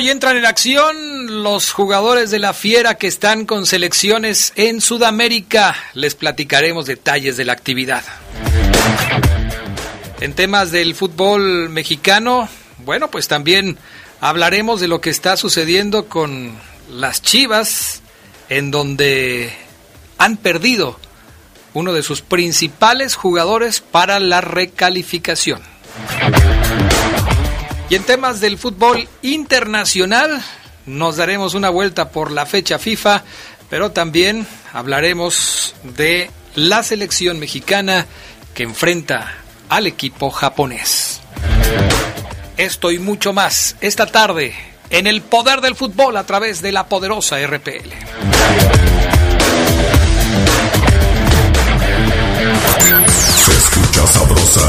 Hoy entran en acción los jugadores de la Fiera que están con selecciones en Sudamérica. Les platicaremos detalles de la actividad. En temas del fútbol mexicano, bueno, pues también hablaremos de lo que está sucediendo con las Chivas, en donde han perdido uno de sus principales jugadores para la recalificación. Y en temas del fútbol internacional, nos daremos una vuelta por la fecha FIFA, pero también hablaremos de la selección mexicana que enfrenta al equipo japonés. Esto y mucho más esta tarde en el poder del fútbol a través de la poderosa RPL. Se escucha sabrosa,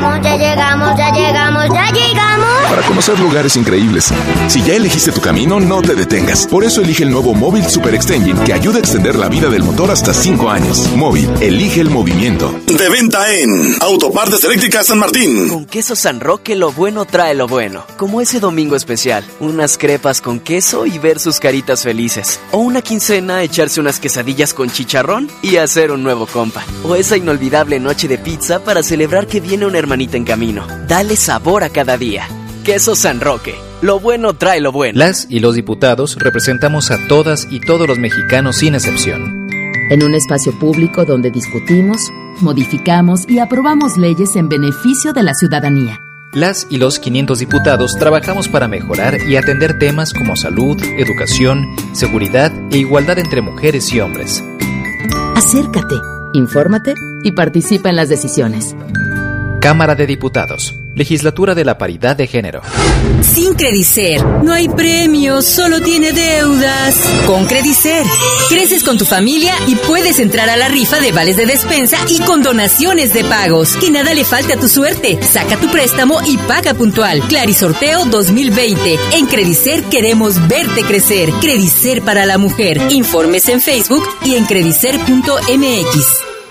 llegamos, ya llegamos, ya llegamos, ya llegamos. Para conocer lugares increíbles. Si ya elegiste tu camino, no te detengas. Por eso elige el nuevo Móvil Super Extension que ayuda a extender la vida del motor hasta 5 años. Móvil, elige el movimiento. De venta en Autopartes Eléctricas San Martín. Con queso San Roque lo bueno trae lo bueno. Como ese domingo especial. Unas crepas con queso y ver sus caritas felices. O una quincena echarse unas quesadillas con chicharrón y hacer un nuevo compa. O esa inolvidable noche de pizza para celebrar que viene una hermanita en camino. Dale sabor a cada día. Queso San Roque. Lo bueno trae lo bueno. Las y los diputados representamos a todas y todos los mexicanos sin excepción. En un espacio público donde discutimos, modificamos y aprobamos leyes en beneficio de la ciudadanía. Las y los 500 diputados trabajamos para mejorar y atender temas como salud, educación, seguridad e igualdad entre mujeres y hombres. Acércate, infórmate y participa en las decisiones. Cámara de Diputados. Legislatura de la Paridad de Género. Sin Credicer, no hay premios, solo tiene deudas. Con Credicer, creces con tu familia y puedes entrar a la rifa de vales de despensa y con donaciones de pagos. Que nada le falte a tu suerte. Saca tu préstamo y paga puntual. Clarisorteo 2020. En Credicer queremos verte crecer. Credicer para la mujer. Informes en Facebook y en credicer.mx.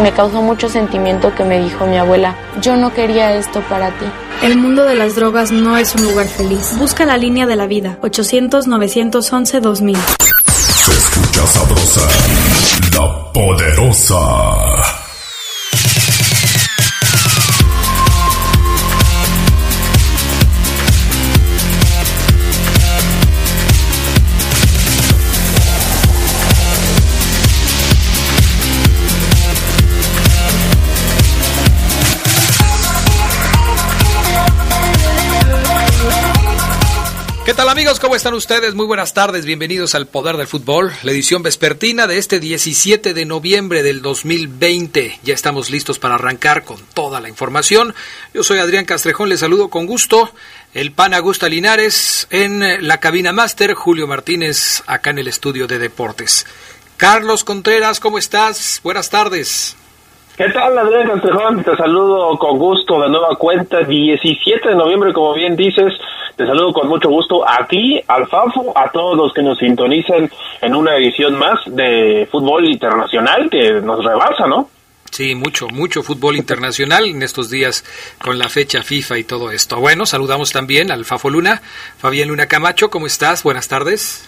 Me causó mucho sentimiento que me dijo mi abuela, yo no quería esto para ti. El mundo de las drogas no es un lugar feliz. Busca la línea de la vida. 800-911-2000. Se escucha sabrosa, la poderosa. Amigos? ¿Cómo están ustedes? Muy buenas tardes, bienvenidos al Poder del Fútbol, la edición vespertina de este 17 de noviembre del 2020. Ya estamos listos para arrancar con toda la información. Yo soy Adrián Castrejón, les saludo con gusto. El pan Augusta Linares en la cabina máster, Julio Martínez acá en el estudio de deportes. Carlos Contreras, ¿cómo estás? Buenas tardes. ¿Qué tal, Adrián Castrejón? Te saludo con gusto de nueva cuenta. 17 de noviembre, como bien dices, te saludo con mucho gusto a ti, al FAFO, a todos los que nos sintonizan en una edición más de fútbol internacional que nos rebasa, ¿no? Sí, mucho, mucho fútbol internacional en estos días con la fecha FIFA y todo esto. Bueno, saludamos también al Fafo Luna. Fabián Luna Camacho, ¿cómo estás? Buenas tardes.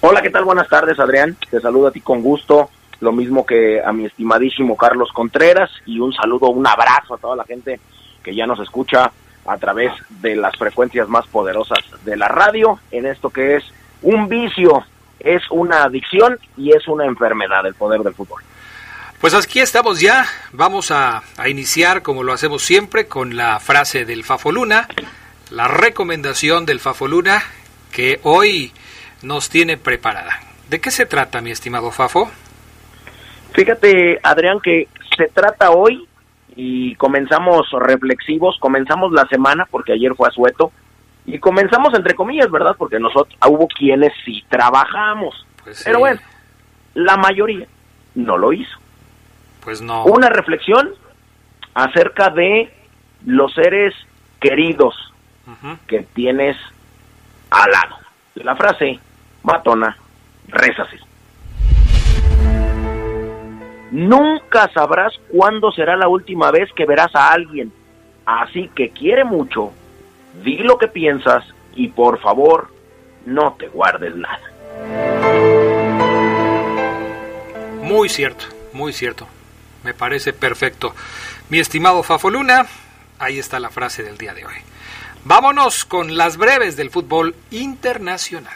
Hola, ¿qué tal? Buenas tardes, Adrián. Te saludo a ti con gusto lo mismo que a mi estimadísimo Carlos Contreras y un saludo, un abrazo a toda la gente que ya nos escucha a través de las frecuencias más poderosas de la radio en esto que es un vicio, es una adicción y es una enfermedad el poder del fútbol. Pues aquí estamos ya, vamos a, a iniciar como lo hacemos siempre con la frase del Fafoluna, la recomendación del Fafoluna que hoy nos tiene preparada. ¿De qué se trata, mi estimado Fafo? Fíjate, Adrián, que se trata hoy y comenzamos reflexivos, comenzamos la semana porque ayer fue asueto y comenzamos entre comillas, ¿verdad? Porque nosotros hubo quienes sí trabajamos, Pues pero bueno, la mayoría no lo hizo. Pues no. Una reflexión acerca de los seres queridos que tienes al lado. La frase matona reza así. Nunca sabrás cuándo será la última vez que verás a alguien. Así que quiere mucho, di lo que piensas y por favor no te guardes nada. Muy cierto, muy cierto. Me parece perfecto. Mi estimado Fafoluna, ahí está la frase del día de hoy. Vámonos con las breves del fútbol internacional.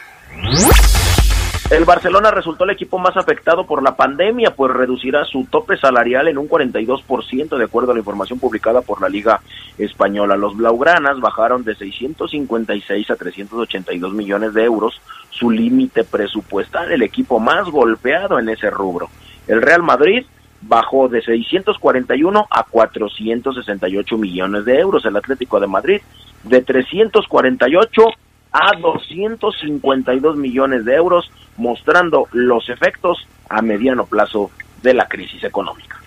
El Barcelona resultó el equipo más afectado por la pandemia, pues reducirá su tope salarial en un 42% de acuerdo a la información publicada por la Liga Española. Los Blaugranas bajaron de 656 a 382 millones de euros su límite presupuestal, el equipo más golpeado en ese rubro. El Real Madrid bajó de 641 a 468 millones de euros. El Atlético de Madrid de 348 a 252 millones de euros, mostrando los efectos a mediano plazo de la crisis económica.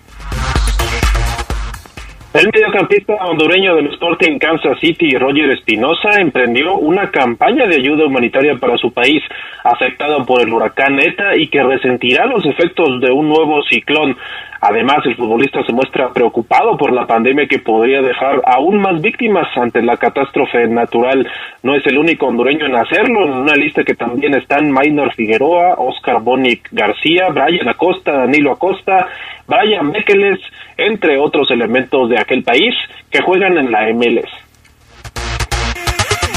El mediocampista hondureño del Sporting Kansas City, Roger Espinosa, emprendió una campaña de ayuda humanitaria para su país, afectado por el huracán ETA y que resentirá los efectos de un nuevo ciclón. Además, el futbolista se muestra preocupado por la pandemia que podría dejar aún más víctimas ante la catástrofe natural. No es el único hondureño en hacerlo, en una lista que también están Maynor Figueroa, Oscar Bonic García, Brian Acosta, Danilo Acosta, Brian Bekeles, entre otros elementos de aquel país que juegan en la MLS.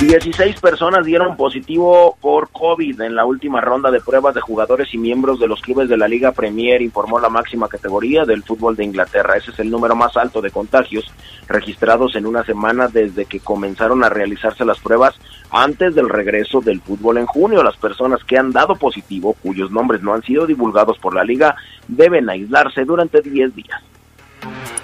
16 personas dieron positivo por COVID en la última ronda de pruebas de jugadores y miembros de los clubes de la Liga Premier, informó la máxima categoría del fútbol de Inglaterra. Ese es el número más alto de contagios registrados en una semana desde que comenzaron a realizarse las pruebas antes del regreso del fútbol en junio. Las personas que han dado positivo, cuyos nombres no han sido divulgados por la liga, deben aislarse durante 10 días. Bye.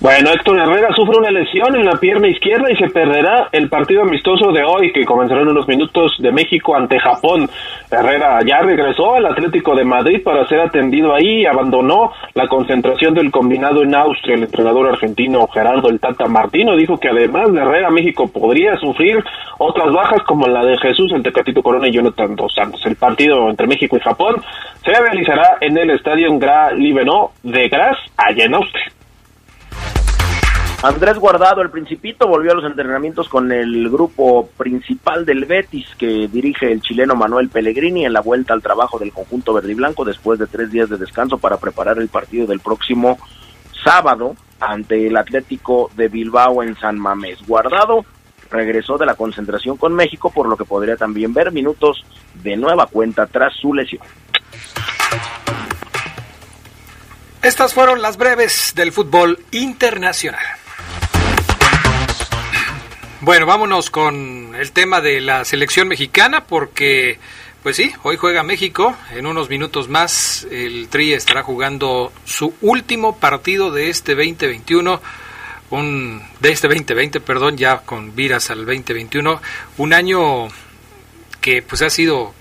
Bueno, Héctor Herrera sufre una lesión en la pierna izquierda y se perderá el partido amistoso de hoy que comenzará en unos minutos de México ante Japón. Herrera ya regresó al Atlético de Madrid para ser atendido ahí y abandonó la concentración del combinado en Austria. El entrenador argentino Gerardo El Tata Martino dijo que además de Herrera, México podría sufrir otras bajas como la de Jesús, el Tecatito Corona y Jonathan Dos Santos. El partido entre México y Japón se realizará en el estadio Gra Libeno de Graz, allá en Austria. Andrés Guardado, el Principito, volvió a los entrenamientos con el grupo principal del Betis que dirige el chileno Manuel Pellegrini en la vuelta al trabajo del conjunto verde y blanco después de tres días de descanso para preparar el partido del próximo sábado ante el Atlético de Bilbao en San Mamés. Guardado regresó de la concentración con México, por lo que podría también ver minutos de nueva cuenta tras su lesión. Estas fueron las breves del fútbol internacional. Bueno, vámonos con el tema de la selección mexicana porque, pues sí, hoy juega México. En unos minutos más el Tri estará jugando su último partido de este 2021. Un, de este 2020, perdón, ya con viras al 2021. Un año que pues ha sido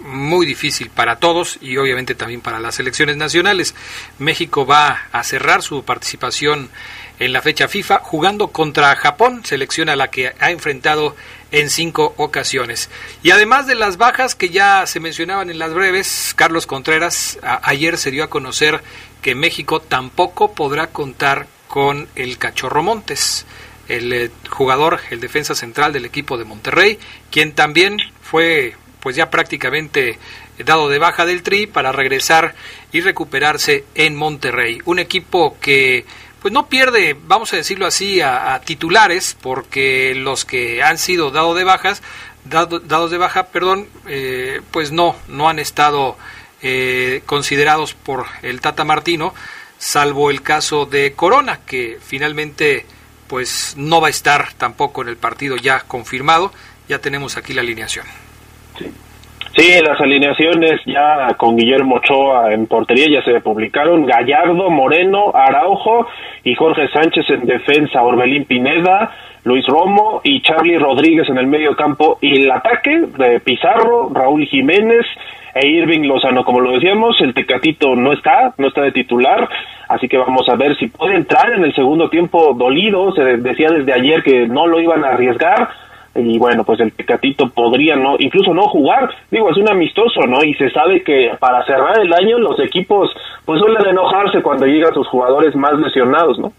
muy difícil para todos y obviamente también para las selecciones nacionales. México va a cerrar su participación en la fecha FIFA jugando contra Japón, selección a la que ha enfrentado en cinco ocasiones. Y además de las bajas que ya se mencionaban en las breves, Carlos Contreras ayer se dio a conocer que México tampoco podrá contar con el Cachorro Montes, el eh, jugador, el defensa central del equipo de Monterrey, quien también fue pues ya prácticamente dado de baja del Tri para regresar y recuperarse en Monterrey, un equipo que pues no pierde, vamos a decirlo así, a, titulares, porque los que han sido dados de bajas, dados de baja, perdón, eh, pues no, no han estado eh, considerados por el Tata Martino, salvo el caso de Corona, que finalmente pues no va a estar tampoco en el partido ya confirmado. Ya tenemos aquí la alineación. Sí. Las alineaciones ya con Guillermo Ochoa en portería ya se publicaron. Gallardo, Moreno, Araujo y Jorge Sánchez en defensa. Orbelín Pineda, Luis Romo y Charlie Rodríguez en el medio campo. Y el ataque de Pizarro, Raúl Jiménez, e Irving Lozano. Como lo decíamos, el Tecatito no está, no está de titular, así que vamos a ver si puede entrar en el segundo tiempo dolido. Se decía desde ayer que no lo iban a arriesgar y bueno, pues el Tecatito podría no, incluso no jugar, digo, es un amistoso, ¿no? Y se sabe que para cerrar el año los equipos pues suelen enojarse cuando llegan sus jugadores más lesionados, ¿no?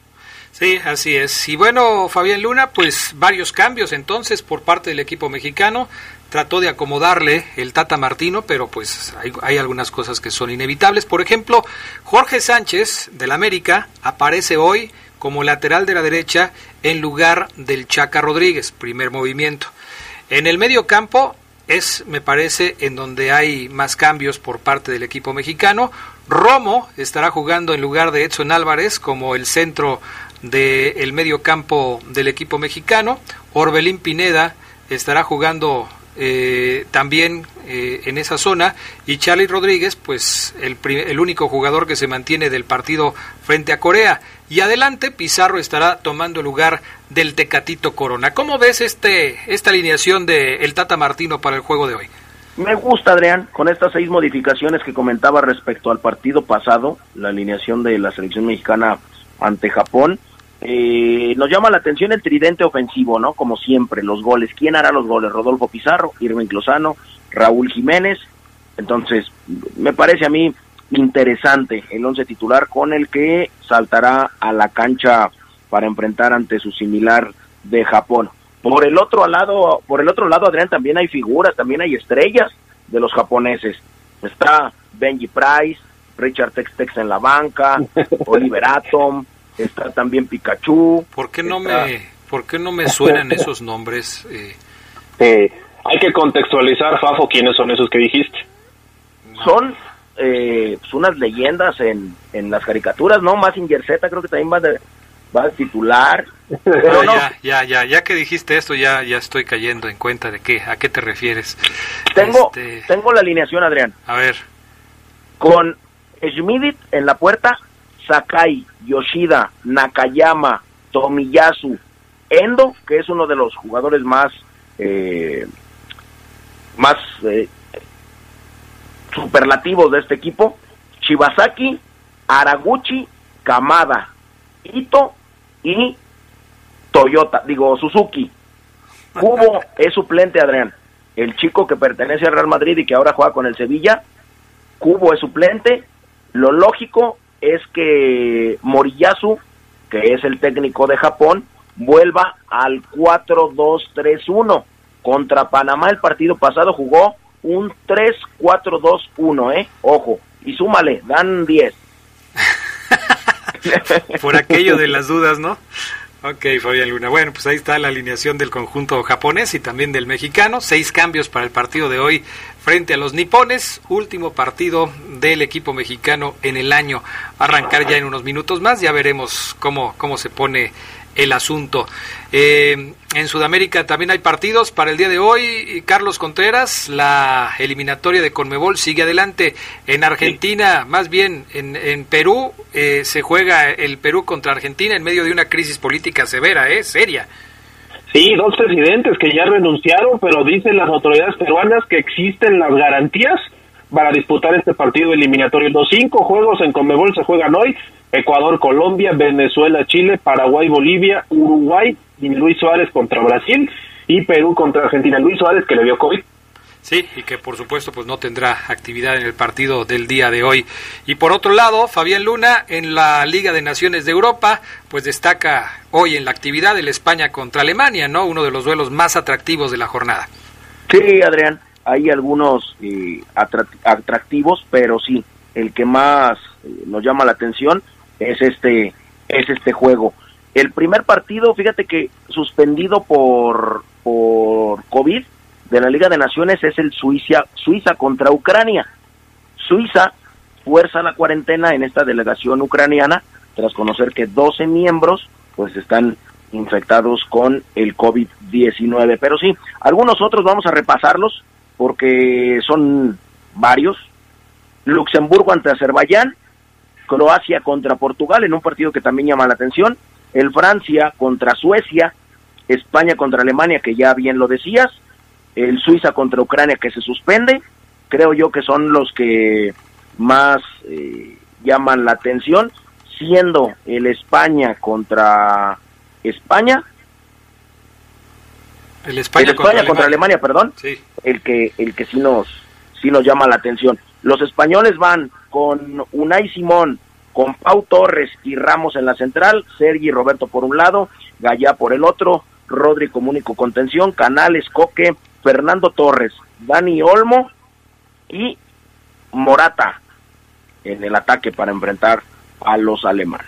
Sí, así es. Y bueno, Fabián Luna, pues varios cambios entonces por parte del equipo mexicano trató de acomodarle el Tata Martino, pero pues hay, algunas cosas que son inevitables. Por ejemplo, Jorge Sánchez del América aparece hoy como lateral de la derecha en lugar del Chaca Rodríguez, primer movimiento. En el medio campo es, me parece, en donde hay más cambios por parte del equipo mexicano. Romo estará jugando en lugar de Edson Álvarez como el centro del medio campo del equipo mexicano. Orbelín Pineda estará jugando eh, también eh, en esa zona. Y Charlie Rodríguez pues el, el, único jugador que se mantiene del partido frente a Corea. Y adelante Pizarro estará tomando lugar del Tecatito Corona. ¿cómo ves este esta alineación de el Tata Martino para el juego de hoy? Me gusta Adrián con estas seis modificaciones que comentaba respecto al partido pasado la alineación de la selección mexicana ante Japón eh, nos llama la atención el tridente ofensivo, ¿no? Como siempre, los goles. ¿Quién hará los goles? Rodolfo Pizarro, Irving Lozano, Raúl Jiménez. Entonces, me parece a mí interesante el once titular con el que saltará a la cancha para enfrentar ante su similar de Japón. Por el otro lado, por el otro lado, Adrián, también hay figuras, también hay estrellas de los japoneses. Está Benji Price, Richard Tex Tex en la banca, Oliver Atom, está también Pikachu. ¿Por qué no me, por qué no me suenan esos nombres? Eh? Eh, hay que contextualizar, Fafo, quiénes son esos que dijiste. Son eh, pues, unas leyendas en, en las caricaturas, ¿no? Más Z creo que también va, de, va a titular. Pero ya, ya, ya, ya que dijiste esto, ya, ya estoy cayendo en cuenta de qué, a qué te refieres. Tengo, este, tengo la alineación, Adrián. A ver. Con Schmidit en la puerta, Sakai, Yoshida, Nakayama, Tomiyasu, Endo, que es uno de los jugadores más eh, más eh, superlativos de este equipo, Shibasaki, Araguchi, Kamada, Ito y Toyota, digo Suzuki. Cubo es suplente, Adrián. El chico que pertenece al Real Madrid y que ahora juega con el Sevilla. Cubo es suplente. Lo lógico es que Moriyasu, que es el técnico de Japón, vuelva al 4-2-3-1. Contra Panamá el partido pasado jugó un 3-4-2-1, ¿eh? Ojo, y súmale, dan 10. Por aquello de las dudas, ¿no? Ok, Fabián Luna. Bueno, pues ahí está la alineación del conjunto japonés y también del mexicano. Seis cambios para el partido de hoy frente a los nipones. Último partido del equipo mexicano en el año. Va a arrancar ya en unos minutos más. Ya veremos cómo, cómo se pone el asunto. Eh, en Sudamérica también hay partidos para el día de hoy. Carlos Contreras, la eliminatoria de Conmebol sigue adelante. En Argentina, más bien en, en Perú, eh, se juega el Perú contra Argentina en medio de una crisis política severa, ¿eh? Seria. Sí, dos presidentes que ya renunciaron, pero dicen las autoridades peruanas que existen las garantías para disputar este partido eliminatorio. Los cinco juegos en Conmebol se juegan hoy. Ecuador, Colombia, Venezuela, Chile, Paraguay, Bolivia, Uruguay y Luis Suárez contra Brasil y Perú contra Argentina. Luis Suárez que le dio COVID. Sí, y que por supuesto pues no tendrá actividad en el partido del día de hoy. Y por otro lado, Fabián Luna en la Liga de Naciones de Europa, pues destaca hoy en la actividad el España contra Alemania, ¿no? Uno de los duelos más atractivos de la jornada. Sí, Adrián, hay algunos eh, atractivos, pero sí, el que más eh, nos llama la atención es este es este juego. El primer partido, fíjate que suspendido por, por COVID de la Liga de Naciones es el Suiza, Suiza contra Ucrania. Suiza fuerza la cuarentena en esta delegación ucraniana tras conocer que 12 miembros pues están infectados con el COVID-19. Pero sí, algunos otros vamos a repasarlos porque son varios. Luxemburgo ante Azerbaiyán, Croacia contra Portugal en un partido que también llama la atención, el Francia contra Suecia, España contra Alemania, que ya bien lo decías, el Suiza contra Ucrania que se suspende, creo yo que son los que más eh, llaman la atención, siendo el España contra España, el España, contra, Alemania. perdón, el que el que sí nos sí nos llama la atención. Los españoles van con Unai Simón, con Pau Torres y Ramos en la central, Sergi y Roberto por un lado, Gallá por el otro, Rodri como único contención, Canales, Coque, Fernando Torres, Dani Olmo y Morata en el ataque para enfrentar a los alemanes.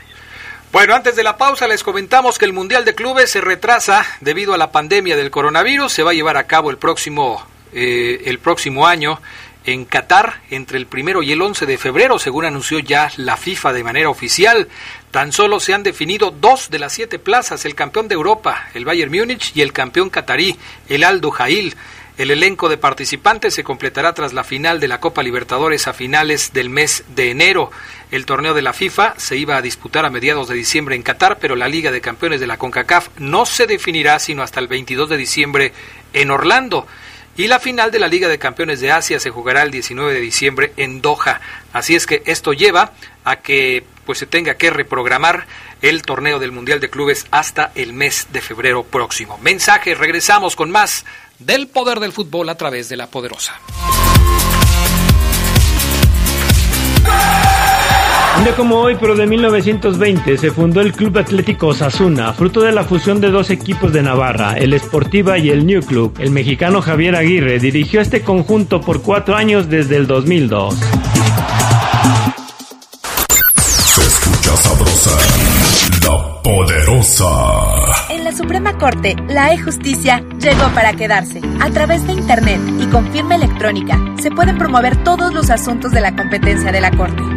Bueno, antes de la pausa les comentamos que el Mundial de Clubes se retrasa debido a la pandemia del coronavirus. Se va a llevar a cabo el próximo, eh, el próximo año en Qatar entre el primero y el 11 de febrero, según anunció ya la FIFA de manera oficial. Tan solo se han definido dos de las siete plazas, el campeón de Europa, el Bayern Múnich, y el campeón catarí, el Aldo Jail. El elenco de participantes se completará tras la final de la Copa Libertadores a finales del mes de enero. El torneo de la FIFA se iba a disputar a mediados de diciembre en Qatar, pero la Liga de Campeones de la CONCACAF no se definirá sino hasta el 22 de diciembre en Orlando. Y la final de la Liga de Campeones de Asia se jugará el 19 de diciembre en Doha. Así es que esto lleva a que pues se tenga que reprogramar el torneo del Mundial de Clubes hasta el mes de febrero próximo. Mensaje, regresamos con más del poder del fútbol a través de la poderosa. Un día como hoy, pero de 1920, se fundó el Club Atlético Osasuna, fruto de la fusión de dos equipos de Navarra, el Sportiva y el New Club. El mexicano Javier Aguirre dirigió este conjunto por cuatro años desde el 2002. Se escucha sabrosa, la poderosa. En la Suprema Corte, la e-justicia llegó para quedarse. A través de Internet y con firma electrónica, se pueden promover todos los asuntos de la competencia de la Corte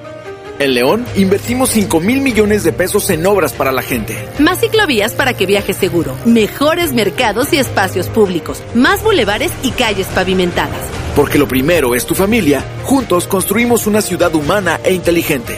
En León invertimos 5 mil millones de pesos en obras para la gente. Más ciclovías para que viajes seguro, mejores mercados y espacios públicos, más bulevares y calles pavimentadas. Porque lo primero es tu familia, juntos construimos una ciudad humana e inteligente.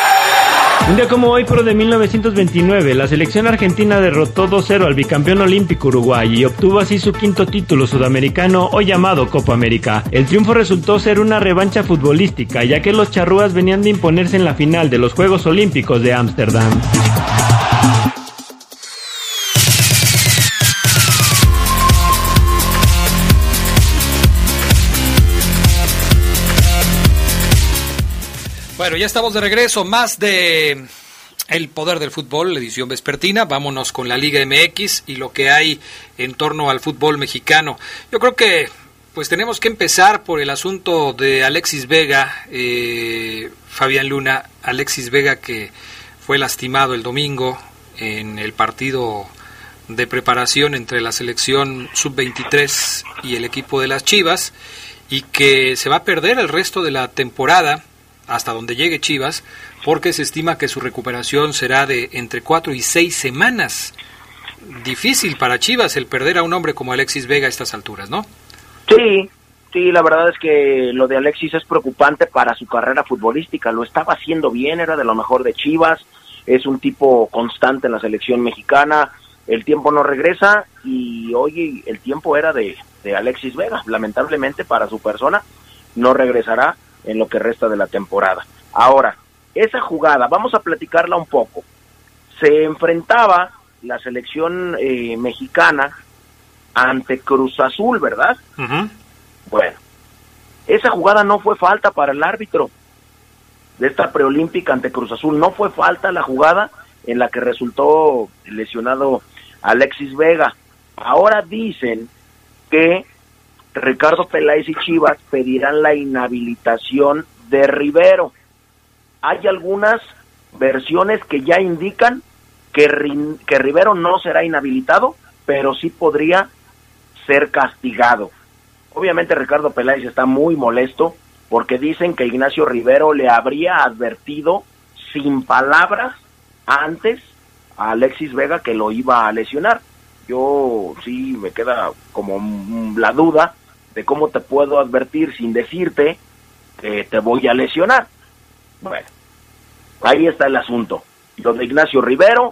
Un día como hoy, pero de 1929, la selección argentina derrotó 2-0 al bicampeón olímpico Uruguay y obtuvo así su quinto título sudamericano hoy llamado Copa América. El triunfo resultó ser una revancha futbolística, ya que los charrúas venían de imponerse en la final de los Juegos Olímpicos de Ámsterdam. Bueno, ya estamos de regreso. Más de El Poder del Fútbol, la edición vespertina. Vámonos con la Liga MX y lo que hay en torno al fútbol mexicano. Yo creo que pues tenemos que empezar por el asunto de Alexis Vega, eh, Fabián Luna. Alexis Vega que fue lastimado el domingo en el partido de preparación entre la selección sub-23 y el equipo de las Chivas y que se va a perder el resto de la temporada hasta donde llegue Chivas porque se estima que su recuperación será de entre cuatro y seis semanas. Difícil para Chivas el perder a un hombre como Alexis Vega a estas alturas, ¿no? Sí, sí, la verdad es que lo de Alexis es preocupante para su carrera futbolística. Lo estaba haciendo bien, era de lo mejor de Chivas, es un tipo constante en la selección mexicana. El tiempo no regresa y hoy el tiempo era de, de Alexis Vega. Lamentablemente para su persona no regresará en lo que resta de la temporada. Ahora, esa jugada, vamos a platicarla un poco. Se enfrentaba la selección eh, mexicana ante Cruz Azul, ¿verdad? Bueno, esa jugada no fue falta para el árbitro de esta preolímpica ante Cruz Azul. No fue falta la jugada en la que resultó lesionado Alexis Vega. Ahora dicen que Ricardo Peláez y Chivas pedirán la inhabilitación de Rivero. Hay algunas versiones que ya indican que, que Rivero no será inhabilitado, pero sí podría ser castigado. Obviamente Ricardo Peláez está muy molesto porque dicen que Ignacio Rivero le habría advertido sin palabras antes a Alexis Vega que lo iba a lesionar. Yo sí me queda como la duda de cómo te puedo advertir sin decirte que te voy a lesionar. Bueno, ahí está el asunto. Lo Ignacio Rivero,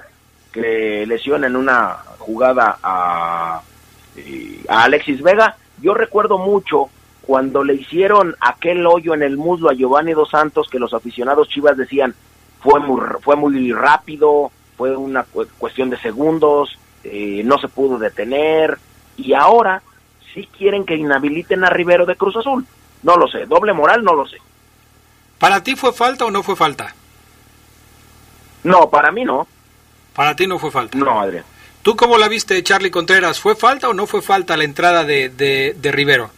que lesiona en una jugada a, eh, a Alexis Vega. Yo recuerdo mucho cuando le hicieron aquel hoyo en el muslo a Giovanni Dos Santos, que los aficionados chivas decían fue muy, fue muy rápido, fue una cuestión de segundos, eh, no se pudo detener, y ahora sí quieren que inhabiliten a Rivero de Cruz Azul. No lo sé, doble moral no lo sé. ¿Para ti fue falta o no fue falta? No, para mí no. Para ti no fue falta. No, Adrián. ¿Tú cómo la viste, Charlie Contreras? ¿Fue falta o no fue falta la entrada de, de, Rivero?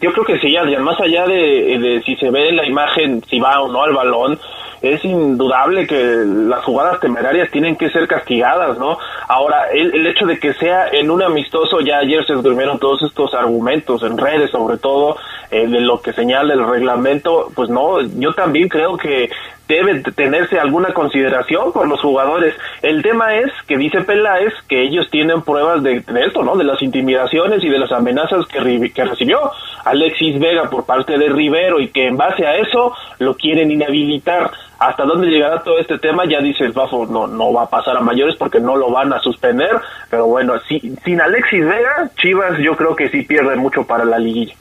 Yo creo que sí, Adrián. Más allá de, de si se ve la imagen, si va o no al balón, es indudable que las jugadas temerarias tienen que ser castigadas, ¿no? Ahora, el, hecho de que sea en un amistoso, ya ayer se durmieron todos estos argumentos en redes, sobre todo eh, de lo que señala el reglamento, pues no, yo también creo que debe tenerse alguna consideración por los jugadores. El tema es que dice Peláez que ellos tienen pruebas de, esto, ¿no? De las intimidaciones y de las amenazas que, que recibió Alexis Vega por parte de Rivero y que en base a eso lo quieren inhabilitar. ¿Hasta dónde llegará todo este tema? Ya dice el Bafo, no, no va a pasar a mayores porque no lo van a suspender, pero bueno, si, sin Alexis Vega, Chivas yo creo que sí pierde mucho para la liguilla.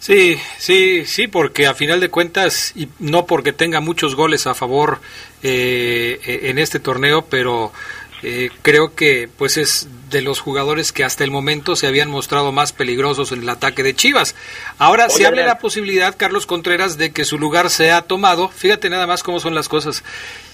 Sí, sí, sí, porque a final de cuentas, y no porque tenga muchos goles a favor eh, en este torneo, pero eh, creo que pues es de los jugadores que hasta el momento se habían mostrado más peligrosos en el ataque de Chivas. Ahora se abre la posibilidad, Carlos Contreras, de que su lugar sea tomado. Fíjate nada más cómo son las cosas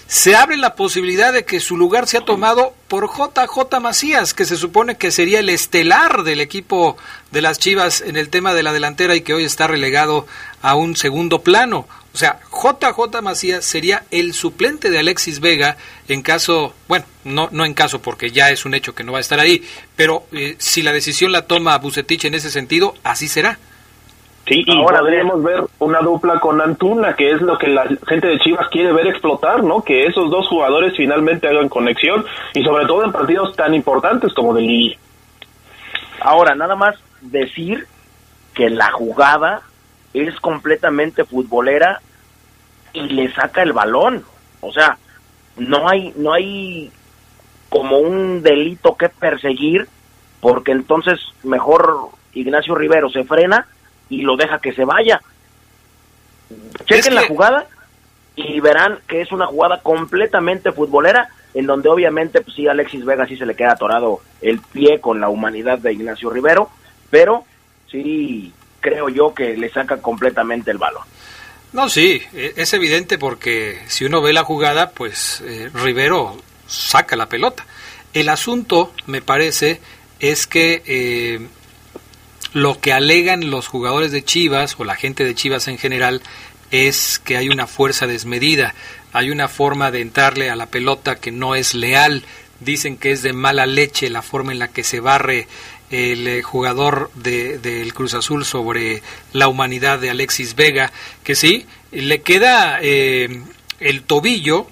se abre la posibilidad de que su lugar sea tomado por JJ Macías, que se supone que sería el estelar del equipo de las Chivas en el tema de la delantera y que hoy está relegado a un segundo plano. O sea, JJ Macías sería el suplente de Alexis Vega en caso, bueno, no, no en caso porque ya es un hecho que no va a estar ahí, pero eh, si la decisión la toma Bucetich en ese sentido, así será. Sí, y ahora podríamos ver una dupla con Antuna, que es lo que la gente de Chivas quiere ver explotar, ¿no? Que esos dos jugadores finalmente hagan conexión y sobre todo en partidos tan importantes como del Lille. Ahora, nada más decir que la jugada es completamente futbolera y le saca el balón. O sea, no hay no hay como un delito que perseguir porque entonces mejor Ignacio Rivero se frena y lo deja que se vaya. Chequen la jugada y verán que es una jugada completamente futbolera, en donde obviamente, pues sí, Alexis Vega sí se le queda atorado el pie con la humanidad de Ignacio Rivero, pero sí creo yo que le saca completamente el balón. No, sí, e, es evidente porque si uno ve la jugada, pues eh, Rivero saca la pelota. El asunto, me parece, es que eh, lo que alegan los jugadores de Chivas o la gente de Chivas en general es que hay una fuerza desmedida, hay una forma de entrarle a la pelota que no es leal, dicen que es de mala leche la forma en la que se barre el eh, jugador del Cruz Azul sobre la humanidad de Alexis Vega, que sí, le queda eh, el tobillo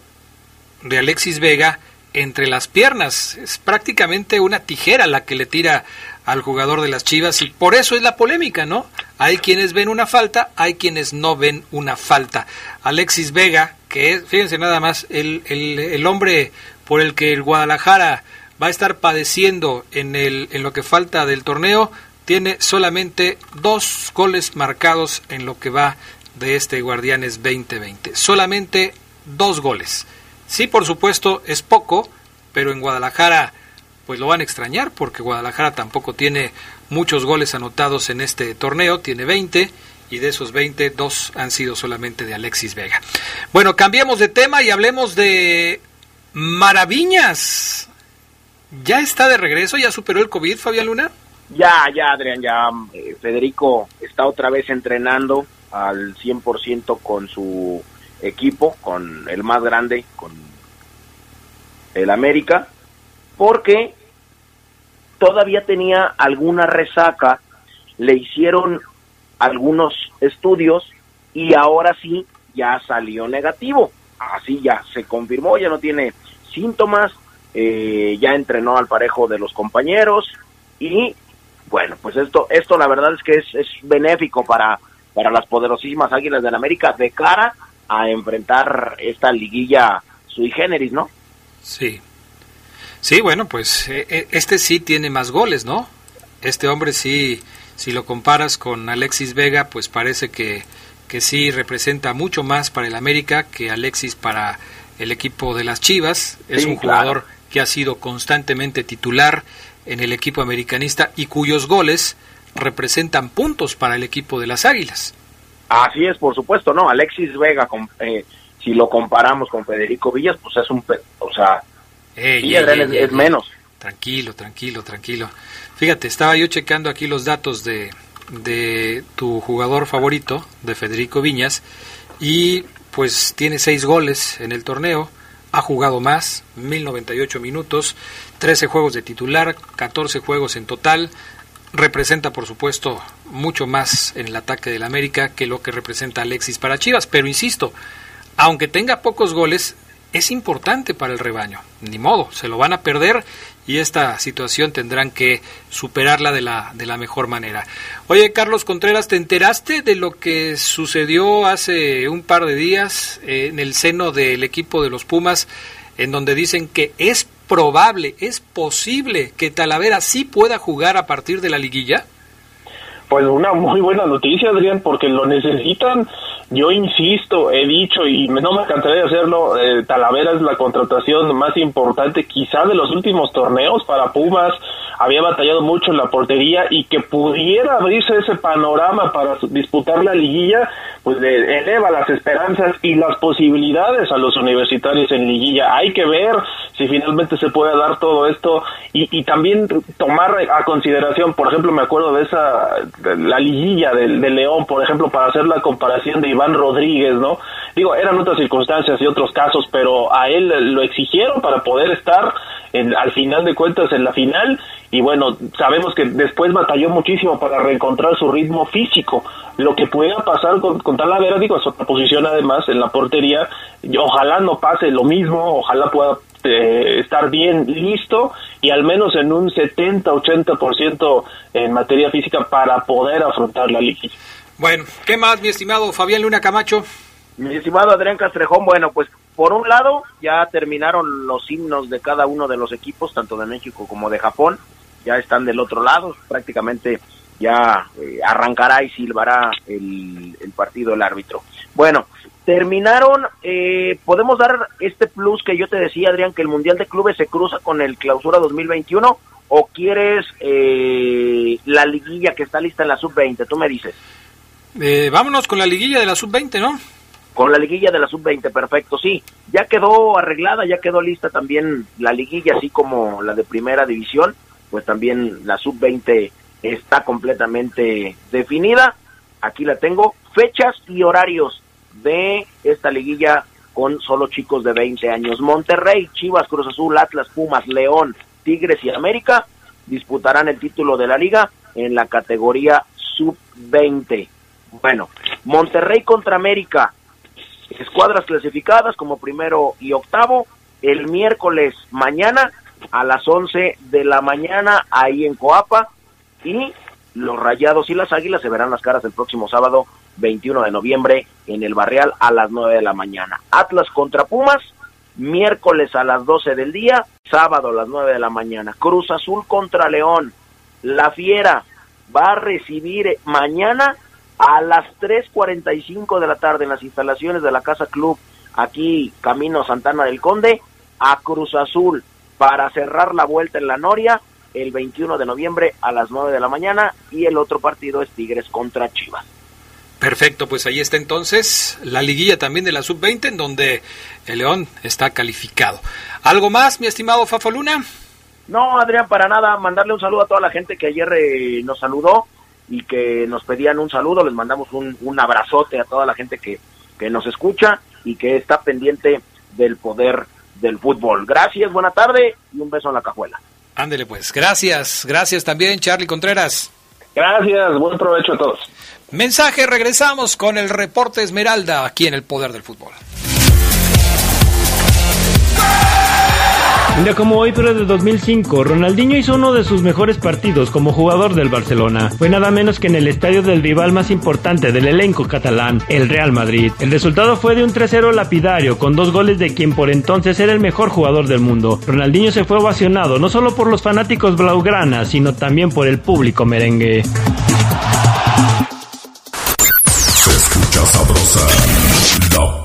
de Alexis Vega entre las piernas. Es prácticamente una tijera la que le tira al jugador de las Chivas y por eso es la polémica, ¿no? Hay quienes ven una falta, hay quienes no ven una falta. Alexis Vega, que es, fíjense nada más, el, el, el hombre por el que el Guadalajara va a estar padeciendo en, el, en lo que falta del torneo, tiene solamente dos goles marcados en lo que va de este Guardianes 2020. Solamente dos goles. Sí, por supuesto, es poco, pero en Guadalajara pues lo van a extrañar porque Guadalajara tampoco tiene muchos goles anotados en este torneo, tiene 20 y de esos 20, dos han sido solamente de Alexis Vega. Bueno, cambiemos de tema y hablemos de Maraviñas. ¿Ya está de regreso? ¿Ya superó el COVID, Fabián Luna? Ya, ya, Adrián, ya. Eh, Federico está otra vez entrenando al 100% con su equipo, con el más grande, con el América, porque todavía tenía alguna resaca, le hicieron algunos estudios y ahora sí ya salió negativo. Así ya se confirmó, ya no tiene síntomas, eh, ya entrenó al parejo de los compañeros y bueno, pues esto, esto la verdad es que es, es benéfico para, para las poderosísimas Águilas del América de cara a enfrentar esta liguilla sui generis, ¿no? Sí. Sí, bueno, pues eh, eh, este sí tiene más goles, ¿no? Este hombre sí, si lo comparas con Alexis Vega, pues parece que, que sí representa mucho más para el América que Alexis para el equipo de las Chivas. Es un jugador que ha sido constantemente titular en el equipo americanista y cuyos goles representan puntos para el equipo de las Águilas. Así es, por supuesto, ¿no? Alexis Vega, eh, si lo comparamos con Federico Villas, pues es un, o sea, es, menos. Tranquilo, tranquilo, tranquilo. Fíjate, estaba yo checando aquí los datos de, de tu jugador favorito, de Federico Viñas, y pues tiene seis goles en el torneo, ha jugado más, 1098 minutos, 13 juegos de titular, 14 juegos en total, representa por supuesto mucho más en el ataque del América que lo que representa Alexis para Chivas, pero insisto, aunque tenga pocos goles, es importante para el rebaño. Ni modo, se lo van a perder y esta situación tendrán que superarla de la, de la mejor manera. Oye, Carlos Contreras, ¿te enteraste de lo que sucedió hace un par de días eh, en el seno del equipo de los Pumas, en donde dicen que es probable, es posible que Talavera sí pueda jugar a partir de la liguilla? Pues una muy buena noticia, Adrián, porque lo necesitan. Yo insisto, he dicho y no me cansaré de hacerlo, eh, Talavera es la contratación más importante quizá de los últimos torneos para Pumas. Había batallado mucho en la portería y que pudiera abrirse ese panorama para disputar la liguilla, pues eleva las esperanzas y las posibilidades a los universitarios en liguilla. Hay que ver si finalmente se puede dar todo esto y, y también tomar a consideración, por ejemplo, me acuerdo de esa, la liguilla del de León, por ejemplo, para hacer la comparación de Iván Rodríguez, ¿no? Digo, eran otras circunstancias y otros casos, pero a él lo exigieron para poder estar en, al final de cuentas en la final y bueno, sabemos que después batalló muchísimo para reencontrar su ritmo físico. Lo que pueda pasar con, con Talavera, digo, es otra posición además en la portería, ojalá no pase lo mismo, ojalá pueda eh, estar bien listo y al menos en un 70-80% en materia física para poder afrontar la liga. Bueno, ¿qué más, mi estimado Fabián Luna Camacho? Mi estimado Adrián Castrejón, bueno, pues por un lado ya terminaron los himnos de cada uno de los equipos, tanto de México como de Japón, ya están del otro lado, prácticamente ya eh, arrancará y silbará el, el, partido el árbitro. Bueno, terminaron, eh, podemos dar este plus que yo te decía, Adrián, que el Mundial de Clubes se cruza con el Clausura 2021 o quieres eh, la liguilla que está lista en la sub-20, tú me dices. Eh, vámonos con la liguilla de la sub-20, ¿no? Con la liguilla de la sub-20, perfecto, sí. Ya quedó arreglada, ya quedó lista también la liguilla, así como la de primera división, pues también la sub-20 está completamente definida. Aquí la tengo, fechas y horarios de esta liguilla con solo chicos de 20 años. Monterrey, Chivas, Cruz Azul, Atlas, Pumas, León, Tigres y América disputarán el título de la liga en la categoría sub-20. Bueno, Monterrey contra América. escuadras clasificadas como primero y octavo el miércoles mañana a las 11 de la mañana ahí en Coapa y los Rayados y las Águilas se verán las caras el próximo sábado 21 de noviembre en el Barreal a las 9 de la mañana. Atlas contra Pumas, miércoles a las 12 del día, sábado a las 9 de la mañana. Cruz Azul contra León. La Fiera va a recibir mañana a las 3.45 de la tarde en las instalaciones de la Casa Club, aquí Camino Santana del Conde, a Cruz Azul para cerrar la vuelta en la Noria el 21 de noviembre a las 9 de la mañana y el otro partido es Tigres contra Chivas. Perfecto, pues ahí está entonces la liguilla también de la sub-20 en donde el León está calificado. ¿Algo más, mi estimado Fafo Luna? No, Adrián, para nada, mandarle un saludo a toda la gente que ayer eh, nos saludó y que nos pedían un saludo, les mandamos un, un abrazote a toda la gente que, que nos escucha y que está pendiente del poder del fútbol. Gracias, buena tarde y un beso en la cajuela. Ándele pues, gracias, gracias también Charlie Contreras. Gracias, buen provecho a todos. Mensaje, regresamos con el reporte Esmeralda aquí en el Poder del Fútbol. Un como hoy, pero de 2005, Ronaldinho hizo uno de sus mejores partidos como jugador del Barcelona. Fue nada menos que en el estadio del rival más importante del elenco catalán, el Real Madrid. El resultado fue de un 3-0 lapidario, con dos goles de quien por entonces era el mejor jugador del mundo. Ronaldinho se fue ovacionado no solo por los fanáticos blaugrana, sino también por el público merengue.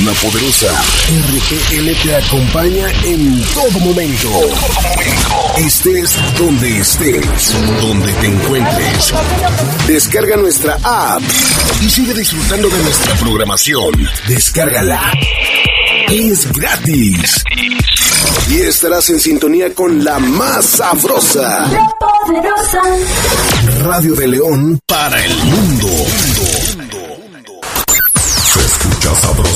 La poderosa RPL te acompaña en todo momento. Estés donde estés, donde te encuentres. Descarga nuestra app y sigue disfrutando de nuestra programación. Descárgala. Es gratis. Y estarás en sintonía con la más sabrosa. La poderosa. Radio de León para el mundo.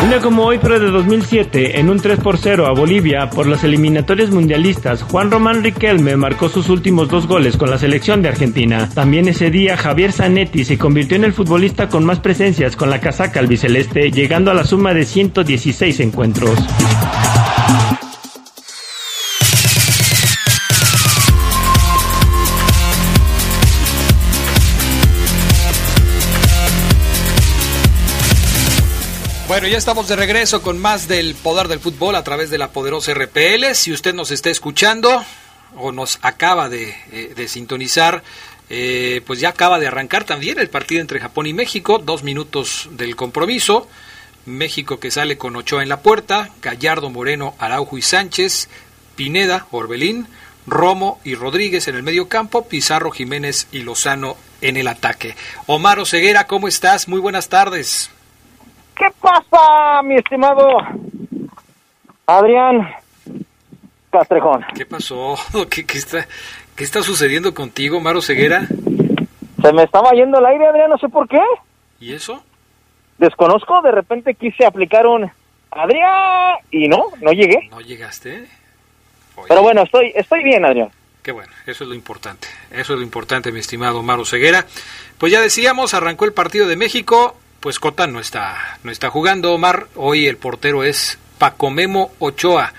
Un día como hoy, pero de 2007, en un 3 por 0 a Bolivia por las eliminatorias mundialistas, Juan Román Riquelme marcó sus últimos dos goles con la selección de Argentina. También ese día, Javier Zanetti se convirtió en el futbolista con más presencias con la casaca albiceleste, llegando a la suma de 116 encuentros. Bueno, ya estamos de regreso con más del poder del fútbol a través de la poderosa RPL. Si usted nos está escuchando o nos acaba de, eh, de sintonizar, eh, pues ya acaba de arrancar también el partido entre Japón y México. Dos minutos del compromiso. México que sale con Ochoa en la puerta, Gallardo, Moreno, Araujo y Sánchez, Pineda, Orbelín, Romo y Rodríguez en el medio campo, Pizarro, Jiménez y Lozano en el ataque. Omar Ceguera, ¿cómo estás? Muy buenas tardes. ¿Qué pasa, mi estimado Adrián Castrejón? ¿Qué pasó? ¿Qué, qué está, ¿Qué está sucediendo contigo, Maro Ceguera? Se me estaba yendo el aire, Adrián, no sé por qué. ¿Y eso? Desconozco, de repente quise aplicar un Adrián y no, no llegué. ¿No llegaste? Pero bueno, estoy, estoy bien, Adrián. Qué bueno, eso es lo importante. Eso es lo importante, mi estimado Maro Ceguera. Pues ya decíamos, arrancó el partido de México. Pues Cota no está, no está jugando, Omar. Hoy el portero es Paco Memo Ochoa.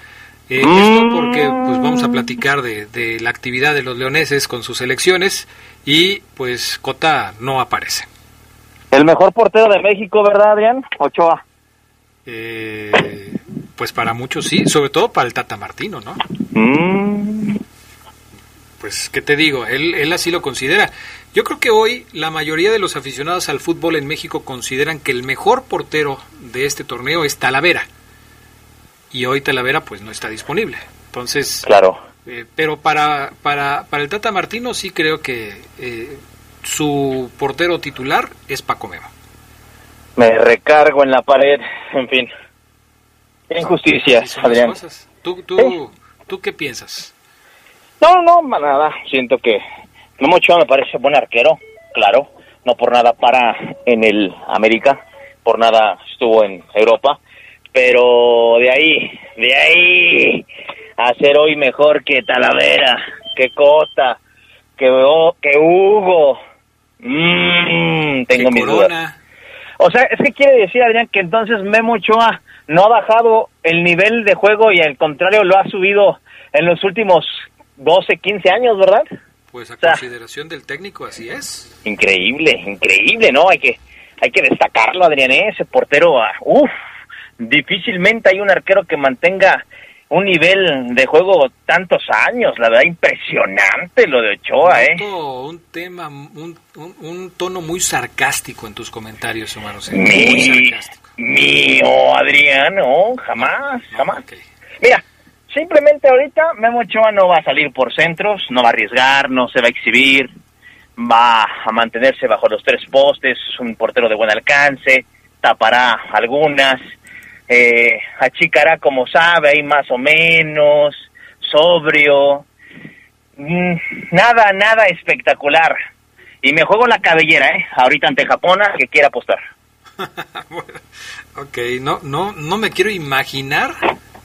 Eh, Esto porque pues vamos a platicar de, de la actividad de los leoneses con sus elecciones y pues Cota no aparece. El mejor portero de México, ¿verdad, Adrián? Ochoa. Eh, pues para muchos sí, sobre todo para el Tata Martino, ¿no? Mm. Pues, ¿qué te digo? Él, él así lo considera. Yo creo que hoy la mayoría de los aficionados al fútbol en México consideran que el mejor portero de este torneo es Talavera. Y hoy Talavera pues no está disponible. Entonces, claro. Eh, pero para, para, para el Tata Martino sí creo que eh, su portero titular es Paco Memo. Me recargo en la pared, en fin. Injusticias, Adrián. ¿Tú, tú, ¿Tú qué piensas? No, no, nada. Siento que Memo Ochoa me parece buen arquero, claro. No por nada para en el América, por nada estuvo en Europa. Pero de ahí, de ahí, a ser hoy mejor que Talavera, que Cota, que, que Hugo. Mmm, tengo mis dudas. O sea, es que quiere decir, Adrián, que entonces Memo Ochoa no ha bajado el nivel de juego y al contrario lo ha subido en los últimos 12, 15 años, ¿verdad? Pues a consideración del técnico, así es. Increíble, increíble, ¿no? Hay que, hay que destacarlo, Adrián, ¿eh? ese portero, ah, uff, difícilmente hay un arquero que mantenga un nivel de juego tantos años, la verdad impresionante lo de Ochoa, ¿eh? Un tema, un, un, tono muy sarcástico en tus comentarios, Omar. muy sarcástico. Mío, Adrián, no, jamás, jamás. Mira, Simplemente ahorita Memo Ochoa no va a salir por centros, no va a arriesgar, no se va a exhibir, va a mantenerse bajo los tres postes, es un portero de buen alcance, tapará algunas, eh, achicará como sabe, ahí más o menos, sobrio, mm, nada, nada espectacular. Y me juego la cabellera, ¿eh? Ahorita ante Japona, que quiera apostar. ok, no, no, no me quiero imaginar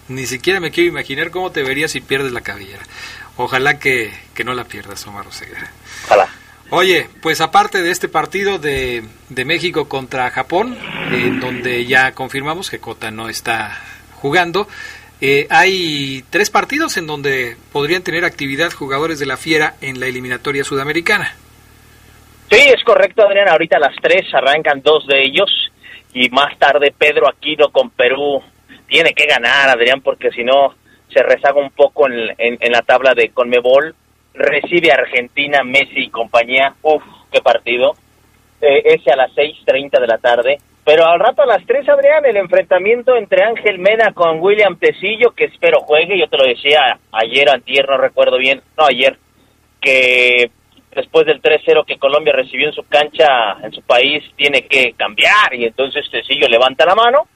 ni siquiera me quiero imaginar cómo te verías si pierdes la cabellera. Ojalá que, no la pierdas, Omar Oseguera. Ojalá. Oye, pues aparte de este partido de, de México contra Japón, en donde ya confirmamos que Cota no está jugando, eh, hay tres partidos en donde podrían tener actividad jugadores de la Fiera en la eliminatoria sudamericana. Sí, es correcto, Adrián. Ahorita a las tres arrancan dos de ellos y más tarde Pedro Aquino con Perú tiene que ganar, Adrián, porque si no se rezaga un poco en, la tabla de Conmebol. Recibe Argentina, Messi y compañía. Uf, qué partido. Eh, ese a las 6.30 de la tarde. Pero al rato a las 3, Adrián, el enfrentamiento entre Ángel Mena con William Tecillo, que espero juegue. Yo te lo decía ayer, antier, no recuerdo bien. No, ayer. Que después del 3-0 que Colombia recibió en su cancha, en su país, tiene que cambiar. Y entonces Tecillo levanta la mano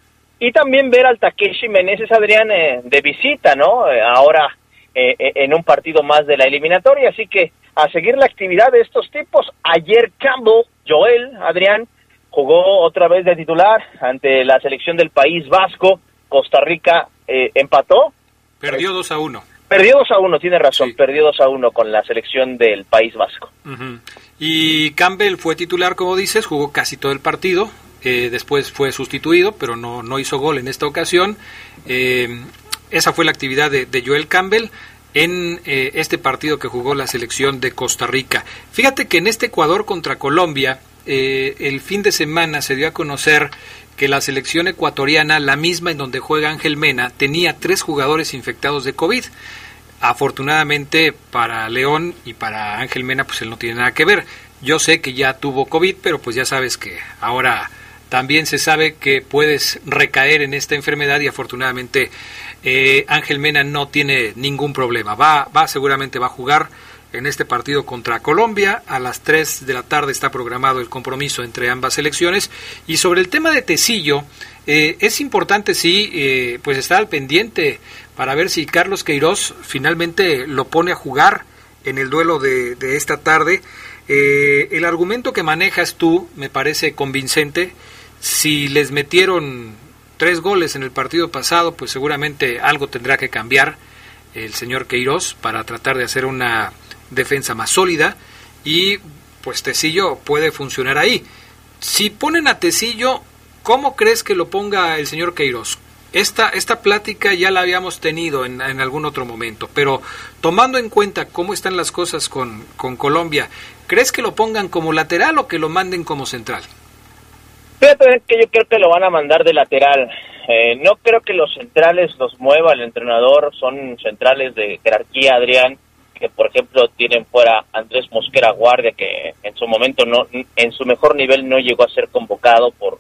y también ver al Takeshi Meneses Adrián eh, de visita, ¿no? Eh, ahora eh, en un partido más de la eliminatoria, así que a seguir la actividad de estos tipos. Ayer Campbell, Joel, Adrián, jugó otra vez de titular ante la selección del País Vasco. Costa Rica empató. Perdió 2 a 1. Perdió 2 a 1, tiene razón, perdió 2 a 1 con la selección del País Vasco. Y Campbell fue titular, como dices, jugó casi todo el partido, eh, después fue sustituido, pero no, no hizo gol en esta ocasión. Eh, esa fue la actividad de, Joel Campbell en eh, este partido que jugó la selección de Costa Rica. Fíjate que en este Ecuador contra Colombia, el fin de semana se dio a conocer que la selección ecuatoriana, la misma en donde juega Ángel Mena, tenía tres jugadores infectados de COVID. Afortunadamente para León y para Ángel Mena, pues él no tiene nada que ver. Yo sé que ya tuvo COVID, pero pues ya sabes que ahora también se sabe que puedes recaer en esta enfermedad y afortunadamente eh, Ángel Mena no tiene ningún problema. Va, va, seguramente va a jugar en este partido contra Colombia. A las 3 de la tarde está programado el compromiso entre ambas selecciones. Y sobre el tema de Tecillo, eh, es importante, sí, eh, pues estar al pendiente para ver si Carlos Queiroz finalmente lo pone a jugar en el duelo de, de esta tarde. el argumento que manejas tú me parece convincente si les metieron tres goles en el partido pasado, pues seguramente algo tendrá que cambiar el señor Queiroz para tratar de hacer una defensa más sólida y pues Tecillo puede funcionar ahí. Si ponen a Tecillo, ¿cómo crees que lo ponga el señor Queiroz? Esta, esta plática ya la habíamos tenido en, en, algún otro momento, pero tomando en cuenta cómo están las cosas con, con Colombia, ¿crees que lo pongan como lateral o que lo manden como central? Fíjate que yo creo que lo van a mandar de lateral. Eh, no creo que los centrales los mueva el entrenador, son centrales de jerarquía, Adrián, que por ejemplo tienen fuera Andrés Mosquera Guardia, que en su momento no, en su mejor nivel no llegó a ser convocado por,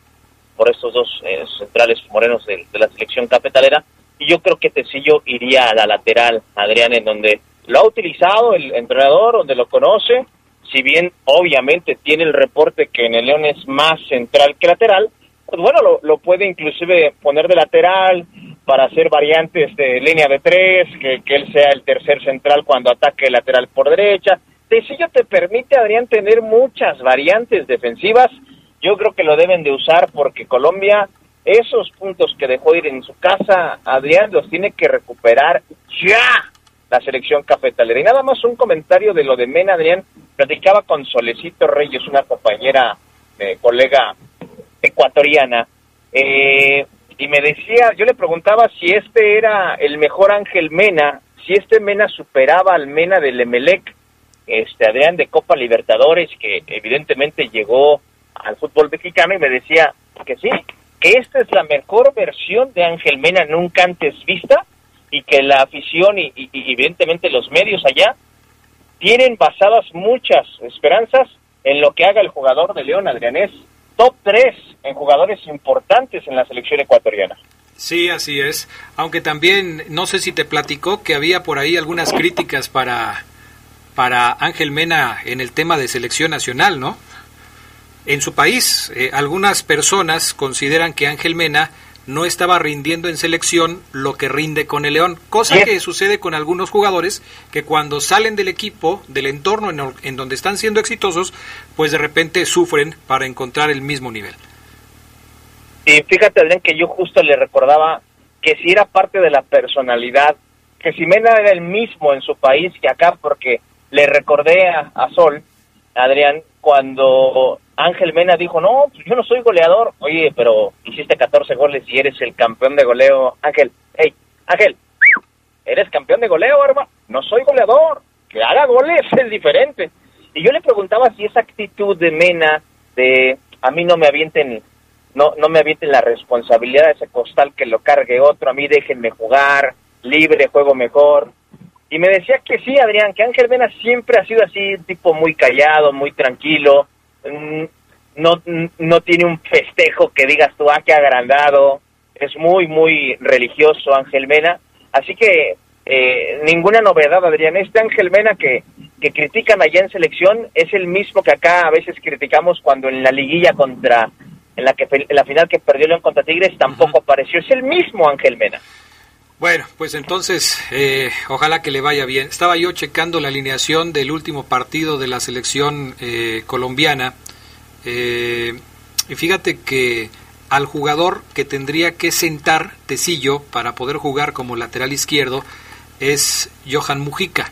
por estos dos eh, centrales morenos de, la selección cafetalera. Y yo creo que Tecillo iría a la lateral, Adrián, en donde lo ha utilizado el entrenador, donde lo conoce, si bien obviamente tiene el reporte que en el León es más central que lateral, pues bueno, lo, lo puede inclusive poner de lateral, para hacer variantes de línea de tres, que, que él sea el tercer central cuando ataque lateral por derecha. Tecillo te permite, Adrián, tener muchas variantes defensivas. Yo creo que lo deben de usar porque Colombia, esos puntos que dejó ir en su casa, Adrián, los tiene que recuperar ya la selección cafetalera. Y nada más un comentario de lo de Mena, Adrián. Platicaba con Solecito Reyes, una compañera, eh, colega ecuatoriana. Eh, y me decía, yo le preguntaba si este era el mejor Ángel Mena, si este Mena superaba al Mena del Emelec, este Adrián de Copa Libertadores, que evidentemente llegó al fútbol mexicano y me decía que sí, que esta es la mejor versión de Ángel Mena nunca antes vista y que la afición y, evidentemente los medios allá tienen basadas muchas esperanzas en lo que haga el jugador de León Adrianés top 3 en jugadores importantes en la selección ecuatoriana. Sí, así es. Aunque también, no sé si te platicó que había por ahí algunas críticas para, para Ángel Mena en el tema de selección nacional, ¿no? En su país, eh, algunas personas consideran que Ángel Mena no estaba rindiendo en selección lo que rinde con el León, cosa que sucede con algunos jugadores que cuando salen del equipo, del entorno en, donde están siendo exitosos, pues de repente sufren para encontrar el mismo nivel. Y fíjate, Adrián, que yo justo le recordaba que si era parte de la personalidad, que si Mena era el mismo en su país que acá, porque le recordé a Sol, Adrián, cuando Ángel Mena dijo, no, pues yo no soy goleador. Oye, pero hiciste 14 goles y eres el campeón de goleo. Ángel, hey, Ángel, eres campeón de goleo, hermano. No soy goleador. Que haga goles es diferente. Y yo le preguntaba si esa actitud de Mena, de a mí no me avienten, no, no me avienten la responsabilidad de ese costal que lo cargue otro, a mí déjenme jugar, libre, juego mejor. Y me decía que sí, Adrián, que Ángel Mena siempre ha sido así, tipo muy callado, muy tranquilo, no, no tiene un festejo que digas tú, ah, que agrandado, es muy, muy religioso Ángel Mena, así que eh, ninguna novedad, Adrián, este Ángel Mena que, que critican allá en selección es el mismo que acá a veces criticamos cuando en la liguilla contra, en la, que, en la final que perdió León contra Tigres tampoco apareció, es el mismo Ángel Mena. Bueno, pues entonces, eh, ojalá que le vaya bien. Estaba yo checando la alineación del último partido de la selección eh, colombiana. Eh, y fíjate que al jugador que tendría que sentar Tecillo para poder jugar como lateral izquierdo es Johan Mujica.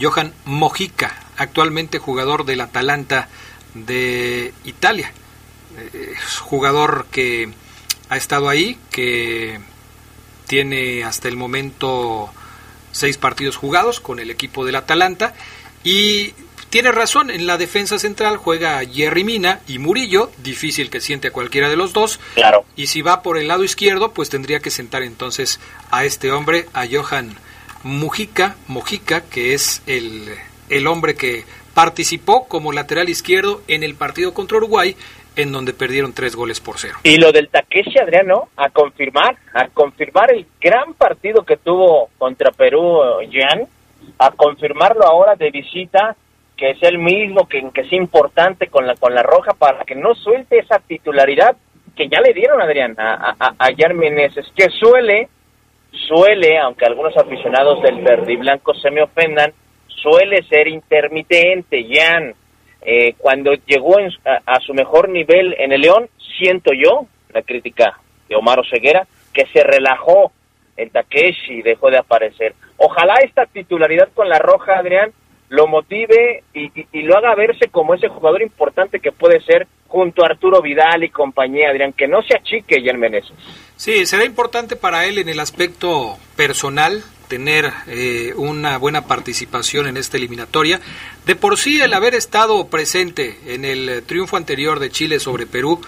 Johan Mojica, actualmente jugador del Atalanta de Italia. jugador que ha estado ahí, que tiene hasta el momento seis partidos jugados con el equipo del Atalanta y tiene razón, en la defensa central juega Jerry Mina y Murillo, difícil que siente a cualquiera de los dos. Claro. Y si va por el lado izquierdo, pues tendría que sentar entonces a este hombre, a Johan Mujica, Mojica, que es el, el hombre que participó como lateral izquierdo en el partido contra Uruguay en donde perdieron tres goles por cero. Y lo del Takeshi Adriano, a confirmar, a confirmar el gran partido que tuvo contra Perú, Jan, a confirmarlo ahora de visita, que es el mismo, que, que es importante con la, con la roja para que no suelte esa titularidad que ya le dieron, Adrián, a, a, a Jan Meneses, que suele, suele, aunque algunos aficionados del verde y blanco se me ofendan, suele ser intermitente, Jan eh, cuando llegó a, su mejor nivel en el León, siento yo, la crítica de Omar Ceguera, que se relajó el Takeshi y dejó de aparecer. Ojalá esta titularidad con la Roja, Adrián, lo motive y, lo haga verse como ese jugador importante que puede ser junto a Arturo Vidal y compañía, Adrián, que no se achique ya en. Sí, será importante para él en el aspecto personal, tener eh, una buena participación en esta eliminatoria. De por sí, el haber estado presente en el triunfo anterior de Chile sobre Perú,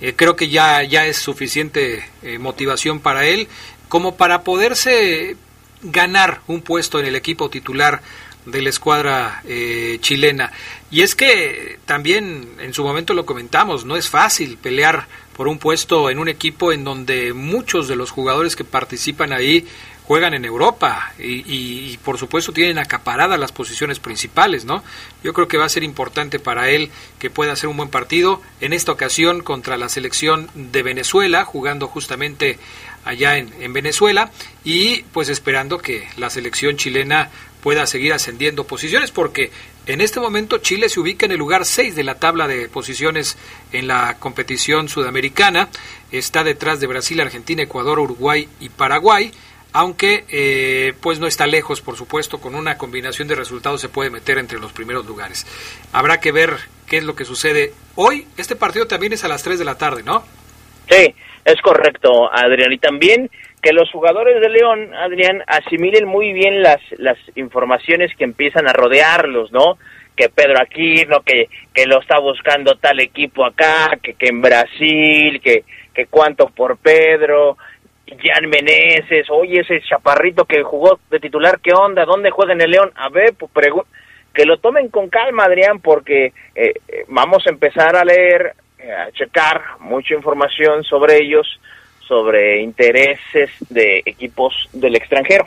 eh, creo que ya, ya es suficiente eh, motivación para él como para poderse ganar un puesto en el equipo titular de la escuadra eh, chilena. Y es que también en su momento lo comentamos, no es fácil pelear por un puesto en un equipo en donde muchos de los jugadores que participan ahí juegan en Europa y, por supuesto tienen acaparadas las posiciones principales, ¿no? Yo creo que va a ser importante para él que pueda hacer un buen partido en esta ocasión contra la selección de Venezuela, jugando justamente allá en, en Venezuela y pues esperando que la selección chilena pueda seguir ascendiendo posiciones porque en este momento Chile se ubica en el lugar 6 de la tabla de posiciones en la competición sudamericana, está detrás de Brasil, Argentina, Ecuador, Uruguay y Paraguay aunque eh, pues no está lejos, por supuesto, con una combinación de resultados se puede meter entre los primeros lugares. Habrá que ver qué es lo que sucede hoy. Este partido también es a las 3 de la tarde, ¿no? Sí, es correcto, Adrián. Y también que los jugadores de León, Adrián, asimilen muy bien las, las informaciones que empiezan a rodearlos, ¿no? Que Pedro Aquino, que, que lo está buscando tal equipo acá, que, que en Brasil, que, que cuánto por Pedro, Jan Meneses, oye, ese chaparrito que jugó de titular, ¿qué onda? ¿Dónde juega en el León? A ver, pues que lo tomen con calma, Adrián, porque eh, eh, vamos a empezar a leer, a checar mucha información sobre ellos, sobre intereses de equipos del extranjero.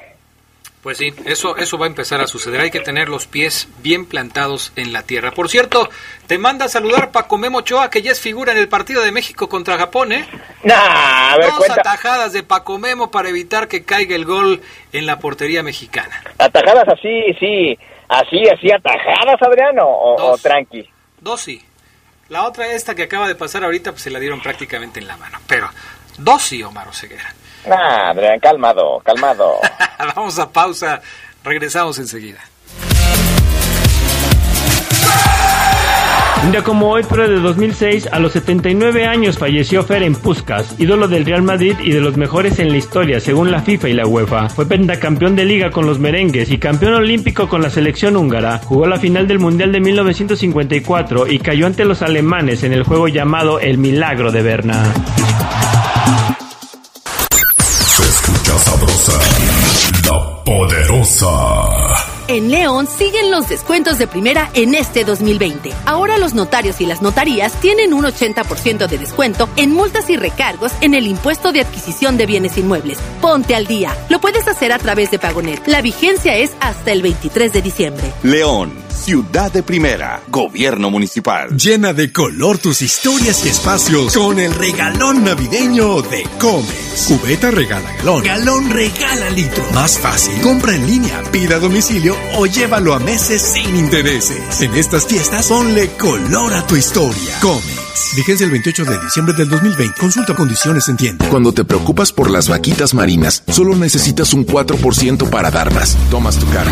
Pues sí, eso, eso va a empezar a suceder. Hay que tener los pies bien plantados en la tierra. Por cierto, te manda a saludar Paco Memo Ochoa, que ya es figura en el partido de México contra Japón, ¿eh? a ver, Dos atajadas de Paco Memo para evitar que caiga el gol en la portería mexicana. Atajadas así, sí, así, así, atajadas, Adriano, o, tranqui. Dos sí. La otra, esta que acaba de pasar ahorita, pues se la dieron prácticamente en la mano. Pero dos sí, Omar Oseguera. Nah, Adrián, calmado, calmado. Vamos a pausa, regresamos enseguida. Un día como hoy, pero de 2006, a los 79 años falleció Ferenc Puskas, ídolo del Real Madrid y de los mejores en la historia, según la FIFA y la UEFA. Fue pentacampeón de liga con los merengues y campeón olímpico con la selección húngara. Jugó la final del Mundial de 1954 y cayó ante los alemanes en el juego llamado El Milagro de Berna. la poderosa. En León siguen los descuentos de primera en este 2020. Ahora los notarios y las notarías tienen un 80% de descuento en multas y recargos en el impuesto de adquisición de bienes inmuebles. Ponte al día. Lo puedes hacer a través de Pagonet. La vigencia es hasta el 23 de diciembre. León, ciudad de primera, gobierno municipal. Llena de color tus historias y espacios con el regalón navideño de Comex. Cubeta regala galón. Galón regala litro. Más fácil. Compra en línea, pida a domicilio o llévalo a meses sin intereses. En estas fiestas, ponle color a tu historia. Comics. Vigencia el 28 de diciembre del 2020. Consulta condiciones en tienda. Cuando te preocupas por las vaquitas marinas, solo necesitas un 4% para dar más. Tomas tu carro.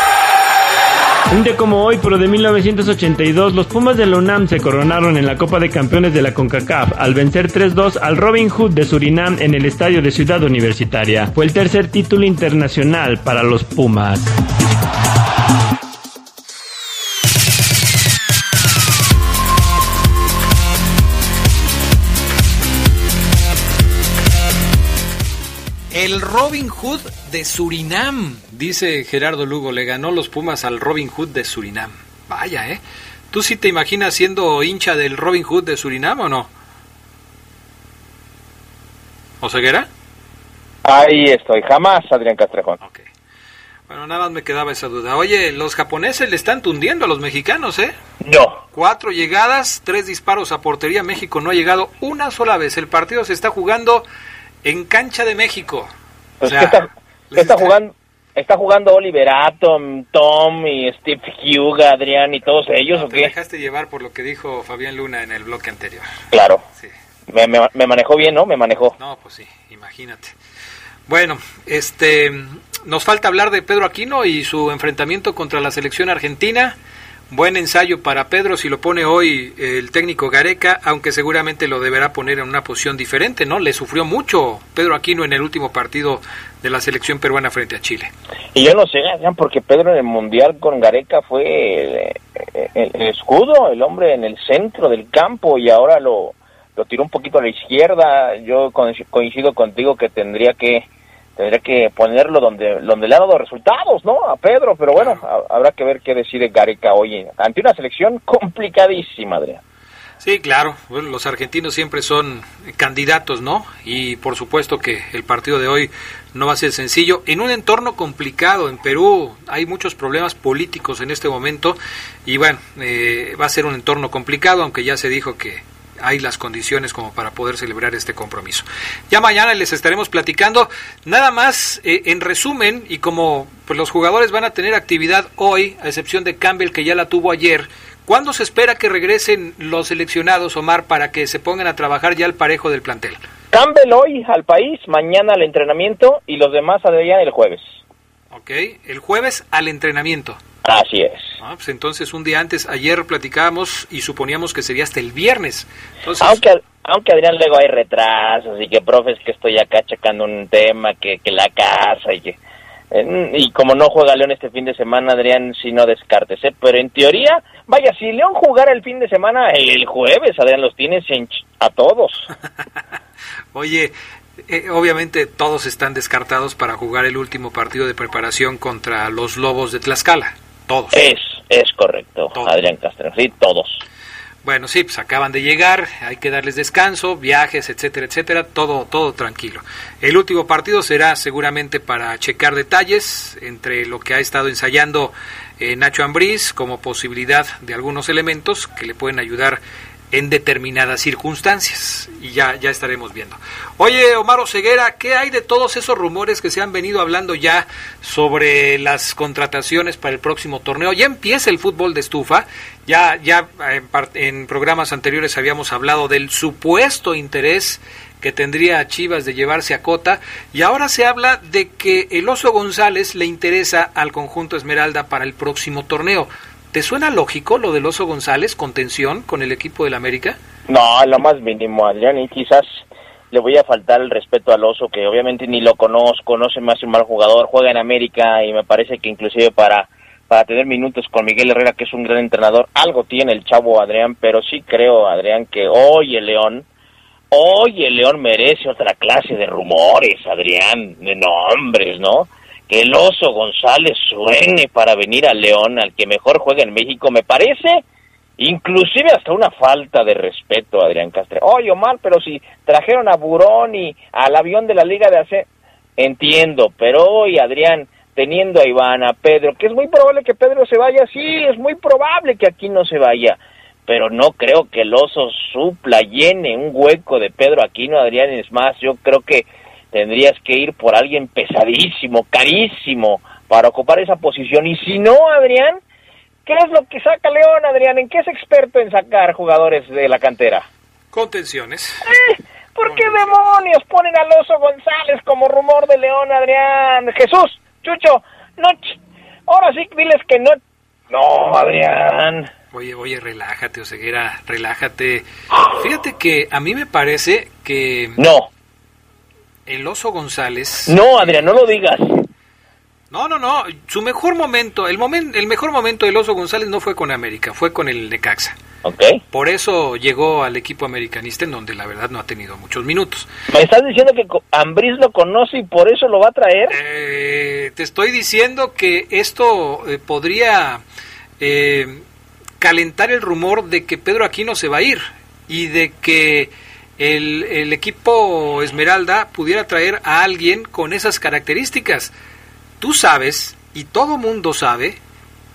Un día como hoy, pero de 1982, los Pumas de la UNAM se coronaron en la Copa de Campeones de la CONCACAF al vencer 3-2 al Robin Hood de Surinam en el estadio de Ciudad Universitaria. Fue el tercer título internacional para los Pumas. El Robin Hood de Surinam, dice Gerardo Lugo, le ganó los Pumas al Robin Hood de Surinam. Vaya, ¿eh? ¿Tú sí te imaginas siendo hincha del Robin Hood de Surinam o no? ¿O ceguera? Ahí estoy, jamás, Adrián Castrejón. Bueno, nada más me quedaba esa duda. Oye, los japoneses le están tundiendo a los mexicanos, ¿eh? No. Cuatro llegadas, tres disparos a portería. México no ha llegado una sola vez. El partido se está jugando en cancha de México. Pues está, jugando? ¿Está jugando Oliver Atom, Tom y Steve Hugh, Adrián y todos ellos o te dejaste llevar por lo que dijo Fabián Luna en el bloque anterior. Claro. Sí. Me, me, manejó bien, ¿no? Me manejó. No, pues sí, imagínate. Bueno, este, nos falta hablar de Pedro Aquino y su enfrentamiento contra la selección argentina. Buen ensayo para Pedro si lo pone hoy el técnico Gareca, aunque seguramente lo deberá poner en una posición diferente, ¿no? Le sufrió mucho Pedro Aquino en el último partido de la selección peruana frente a Chile. Y yo no sé, porque Pedro en el Mundial con Gareca fue el, escudo, el hombre en el centro del campo y ahora lo, lo tiró un poquito a la izquierda. Yo coincido contigo que tendría que tendría que ponerlo donde, donde le ha dado resultados, ¿no? A Pedro, pero bueno, habrá que ver qué decide Gareca hoy ante una selección complicadísima, Adrián. Sí, claro, los argentinos siempre son candidatos, ¿no? Y por supuesto que el partido de hoy no va a ser sencillo. En un entorno complicado, en Perú hay muchos problemas políticos en este momento y bueno, eh, va a ser un entorno complicado, aunque ya se dijo que hay las condiciones como para poder celebrar este compromiso. Ya mañana les estaremos platicando. Nada más, eh, en resumen, y como pues, los jugadores van a tener actividad hoy, a excepción de Campbell que ya la tuvo ayer, ¿cuándo se espera que regresen los seleccionados, Omar, para que se pongan a trabajar ya al parejo del plantel? Campbell hoy al país, mañana al entrenamiento y los demás allá el jueves. Ok, el jueves al entrenamiento. Así es. Ah, pues entonces un día antes, ayer platicábamos y suponíamos que sería hasta el viernes. Aunque, aunque Adrián luego hay retrasos y que profes que estoy acá checando un tema, que, que la casa y que... y como no juega León este fin de semana, Adrián, si no descartes, ¿eh? Pero en teoría, vaya, si León jugara el fin de semana, el jueves, Adrián, los tienes a todos. Oye, eh, obviamente todos están descartados para jugar el último partido de preparación contra los Lobos de Tlaxcala. Todos. Es, es correcto, Adrián Castro. Sí, todos. Bueno, sí, pues acaban de llegar, hay que darles descanso, viajes, etcétera, etcétera, todo, todo tranquilo. El último partido será seguramente para checar detalles entre lo que ha estado ensayando eh, Nacho Ambriz como posibilidad de algunos elementos que le pueden ayudar en determinadas circunstancias y ya, ya estaremos viendo. Oye, Omar Ceguera, ¿qué hay de todos esos rumores que se han venido hablando ya sobre las contrataciones para el próximo torneo? Ya empieza el fútbol de estufa, ya, ya en, programas anteriores habíamos hablado del supuesto interés que tendría Chivas de llevarse a Cota y ahora se habla de que el Oso González le interesa al conjunto Esmeralda para el próximo torneo. ¿Te suena lógico lo del Oso González con tensión con el equipo del América? No, lo más mínimo, Adrián, y quizás le voy a faltar el respeto al Oso, que obviamente ni lo conozco, no se me hace un mal jugador, juega en América y me parece que inclusive para, para tener minutos con Miguel Herrera, que es un gran entrenador, algo tiene el chavo Adrián, pero sí creo, Adrián, que hoy el León, hoy el León merece otra clase de rumores, Adrián, de nombres, ¿no? que el oso González suene para venir al León, al que mejor juega en México, me parece inclusive hasta una falta de respeto, Adrián Castre. Oye, Omar, pero si trajeron a Burón y al avión de la Liga de AC, entiendo, pero hoy, Adrián, teniendo a Iván, a Pedro, que es muy probable que Pedro se vaya, sí, es muy probable que aquí no se vaya, pero no creo que el oso supla, llene un hueco de Pedro Aquino, Adrián, es más, yo creo que tendrías que ir por alguien pesadísimo, carísimo, para ocupar esa posición. Y si no, Adrián, ¿qué es lo que saca León, Adrián? ¿En qué es experto en sacar jugadores de la cantera? Contenciones. Eh, ¿Por qué demonios ponen a Oso González como rumor de León, Adrián? Jesús, Chucho, no, ahora sí diles que no. No, Adrián. Oye, oye, relájate, Oseguera, relájate. Fíjate que a mí me parece que... No, el Oso González. No, Adrián, no lo digas. No, no, no. Su mejor momento, el, momento, el mejor momento del Oso González no fue con América, fue con el Necaxa. Ok. Por eso llegó al equipo americanista, en donde la verdad no ha tenido muchos minutos. ¿Me estás diciendo que Ambriz lo conoce y por eso lo va a traer? Eh, te estoy diciendo que esto eh, podría eh, calentar el rumor de que Pedro Aquino se va a ir y de que el, equipo Esmeralda pudiera traer a alguien con esas características. Tú sabes, y todo mundo sabe,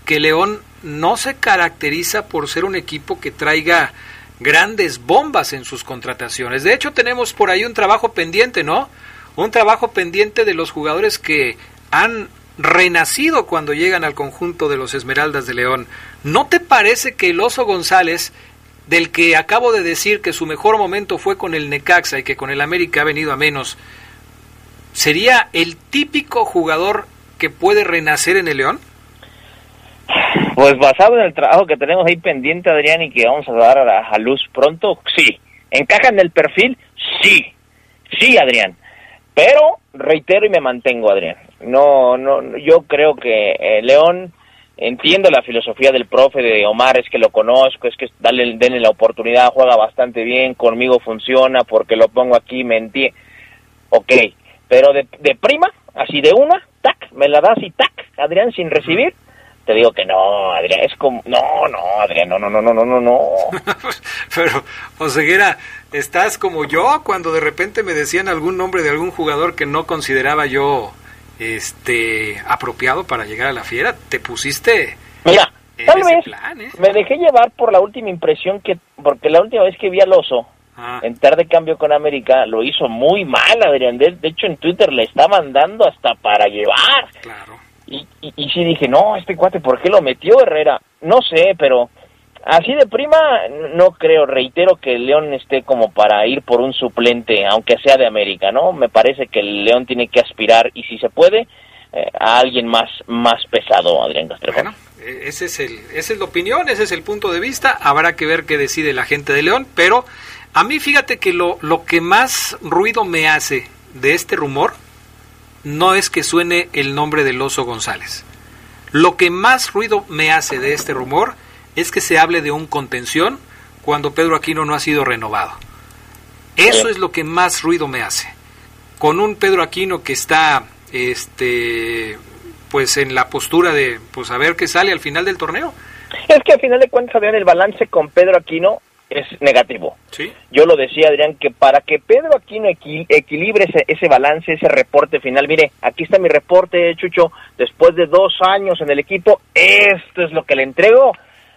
que León no se caracteriza por ser un equipo que traiga grandes bombas en sus contrataciones. De hecho, tenemos por ahí un trabajo pendiente, ¿no? Un trabajo pendiente de los jugadores que han renacido cuando llegan al conjunto de los Esmeraldas de León. ¿No te parece que el Oso González del que acabo de decir que su mejor momento fue con el Necaxa y que con el América ha venido a menos, ¿sería el típico jugador que puede renacer en el León? Pues basado en el trabajo que tenemos ahí pendiente, Adrián, y que vamos a dar a, a luz pronto, sí. ¿Encaja en el perfil? Sí. Sí, Adrián. Pero reitero y me mantengo, Adrián. No, no, yo creo que eh, León entiendo la filosofía del profe de Omar, es que lo conozco, es que dale, denle la oportunidad, juega bastante bien, conmigo funciona, porque lo pongo aquí, me entiende. Ok, pero de, de prima, así de una, tac, me la das y tac, Adrián, sin recibir, te digo que no, Adrián, es como, no, no, Adrián, no, no, no, no, no, no, no. Pero, Oseguera, estás como yo cuando de repente me decían algún nombre de algún jugador que no consideraba yo este apropiado para llegar a la fiera, te pusiste Mira, tal vez ¿eh? me dejé llevar por la última impresión que, porque la última vez que vi al oso ah. entrar de cambio con América, lo hizo muy mal, Adrián. De, de hecho, en Twitter le estaban dando hasta para llevar. Claro. Y, y, y sí dije, no, este cuate, ¿por qué lo metió Herrera? No sé, pero así de prima, no creo, reitero que el León esté como para ir por un suplente, aunque sea de América, ¿no? Me parece que el León tiene que aspirar, y si se puede, eh, a alguien más, más pesado, Adrián Castrejón. Bueno, eh, ese es el, esa es la opinión, ese es el punto de vista. Habrá que ver qué decide la gente de León, pero a mí fíjate que lo, lo que más ruido me hace de este rumor no es que suene el nombre del oso González. Lo que más ruido me hace de este rumor es que se hable de un contención cuando Pedro Aquino no ha sido renovado. Eso es lo que más ruido me hace. Con un Pedro Aquino que está este pues en la postura de pues a ver qué sale al final del torneo. Es que al final de cuentas, Adrián, el balance con Pedro Aquino es negativo. Sí. Yo lo decía, Adrián, que para que Pedro Aquino equi equilibre ese, ese, balance, ese reporte final, mire, aquí está mi reporte, Chucho, después de dos años en el equipo, esto es lo que le entrego.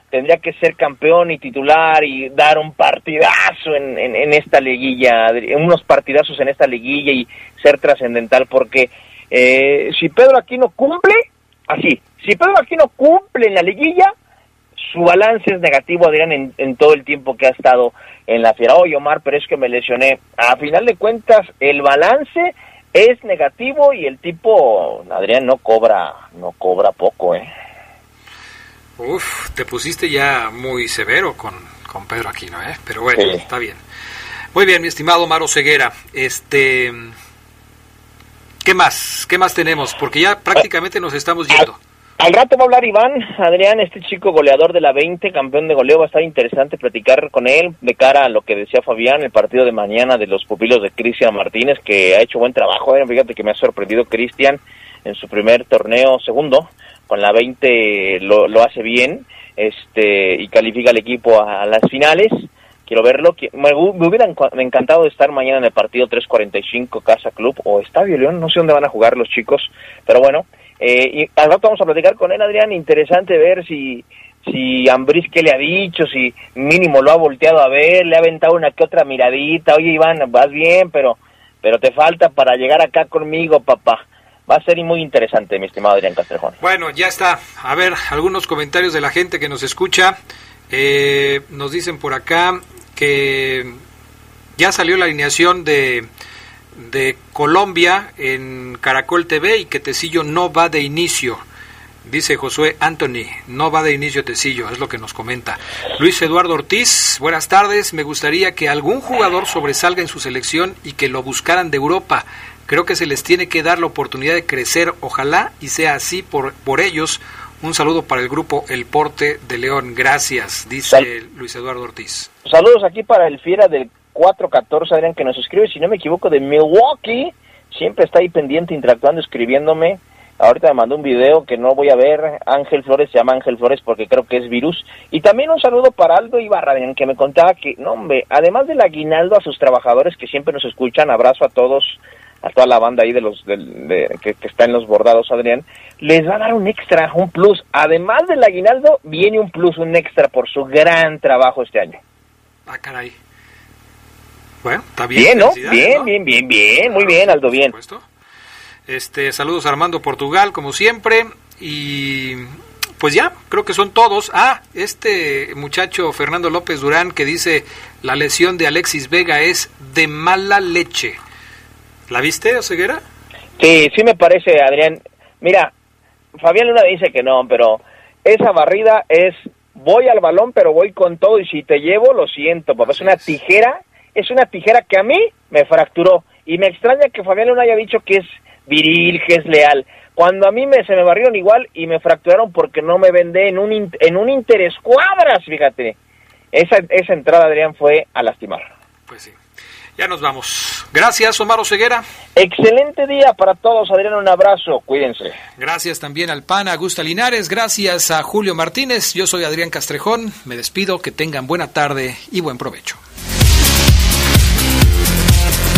Tendría que ser campeón y titular y dar un partidazo en, en, en esta liguilla, unos partidazos en esta liguilla y ser trascendental, porque eh, si Pedro Aquino cumple, así, si Pedro Aquino cumple en la liguilla, su balance es negativo, Adrián, en, en, todo el tiempo que ha estado en la fiera. Oye, Omar, pero es que me lesioné. A final de cuentas, el balance es negativo y el tipo, Adrián, no cobra, no cobra poco, ¿eh? Uf, te pusiste ya muy severo con, con Pedro Aquino, ¿eh? Pero bueno, sí. está bien. Muy bien, mi estimado Maro Ceguera, este... ¿Qué más? ¿Qué más tenemos? Porque ya prácticamente nos estamos yendo. Al rato va a hablar Iván, Adrián, este chico goleador de la 20, campeón de goleo, va a estar interesante platicar con él de cara a lo que decía Fabián, el partido de mañana de los pupilos de Cristian Martínez, que ha hecho buen trabajo, eh. fíjate que me ha sorprendido Cristian en su primer torneo segundo, con la 20 lo, lo hace bien, este y califica al equipo a, las finales, quiero verlo, me, me hubiera encantado estar mañana en el partido 345 Casa Club o Estadio León, no sé dónde van a jugar los chicos, pero bueno, eh, y al rato vamos a platicar con él, Adrián. Interesante ver si si Ambris qué le ha dicho, si mínimo lo ha volteado a ver, le ha aventado una que otra miradita. Oye, Iván, vas bien, pero pero te falta para llegar acá conmigo, papá. Va a ser muy interesante, mi estimado Adrián Castrejón. Bueno, ya está. A ver, algunos comentarios de la gente que nos escucha. Eh, nos dicen por acá que ya salió la alineación de de Colombia en Caracol TV y que Tecillo no va de inicio. Dice Josué Anthony, no va de inicio Tecillo, es lo que nos comenta. Luis Eduardo Ortiz, buenas tardes. Me gustaría que algún jugador sobresalga en su selección y que lo buscaran de Europa. Creo que se les tiene que dar la oportunidad de crecer, ojalá y sea así por, por ellos. Un saludo para el grupo El Porte de León. Gracias, dice Luis Eduardo Ortiz. Saludos aquí para el Fiera del 414, Adrián, que nos escribe, si no me equivoco, de Milwaukee. Siempre está ahí pendiente, interactuando, escribiéndome. Ahorita me mandó un video que no voy a ver. Ángel Flores se llama Ángel Flores porque creo que es virus. Y también un saludo para Aldo Ibarra, que me contaba que, no, hombre, además del aguinaldo a sus trabajadores que siempre nos escuchan, abrazo a todos, a toda la banda ahí de los de, que, que, está en los bordados, Adrián, les va a dar un extra, un plus. Además del aguinaldo, viene un plus, un extra por su gran trabajo este año. Ah, caray. Bueno, está bien. Bien, ¿no? Bien, ¿no? bien, bien, bien, muy bien, Aldo, bien. Este, saludos Armando Portugal, como siempre, y pues ya, creo que son todos. Ah, este muchacho Fernando López Durán que dice la lesión de Alexis Vega es de mala leche. ¿La viste, Oseguera? Sí, sí me parece, Adrián. Mira, Fabián Luna dice que no, pero esa barrida es voy al balón, pero voy con todo y si te llevo, lo siento, papá. Es una tijera, es una tijera que a mí me fracturó. Y me extraña que Fabián no haya dicho que es viril, que es leal. Cuando a mí me, se me barrieron igual y me fracturaron porque no me vendé en un, en un interescuadras, fíjate. Esa, esa entrada, Adrián, fue a lastimar. Pues sí. Ya nos vamos. Gracias, Omar Ceguera. Excelente día para todos, Adrián. Un abrazo. Cuídense. Gracias también al PAN Augusta Linares. Gracias a Julio Martínez. Yo soy Adrián Castrejón. Me despido. Que tengan buena tarde y buen provecho.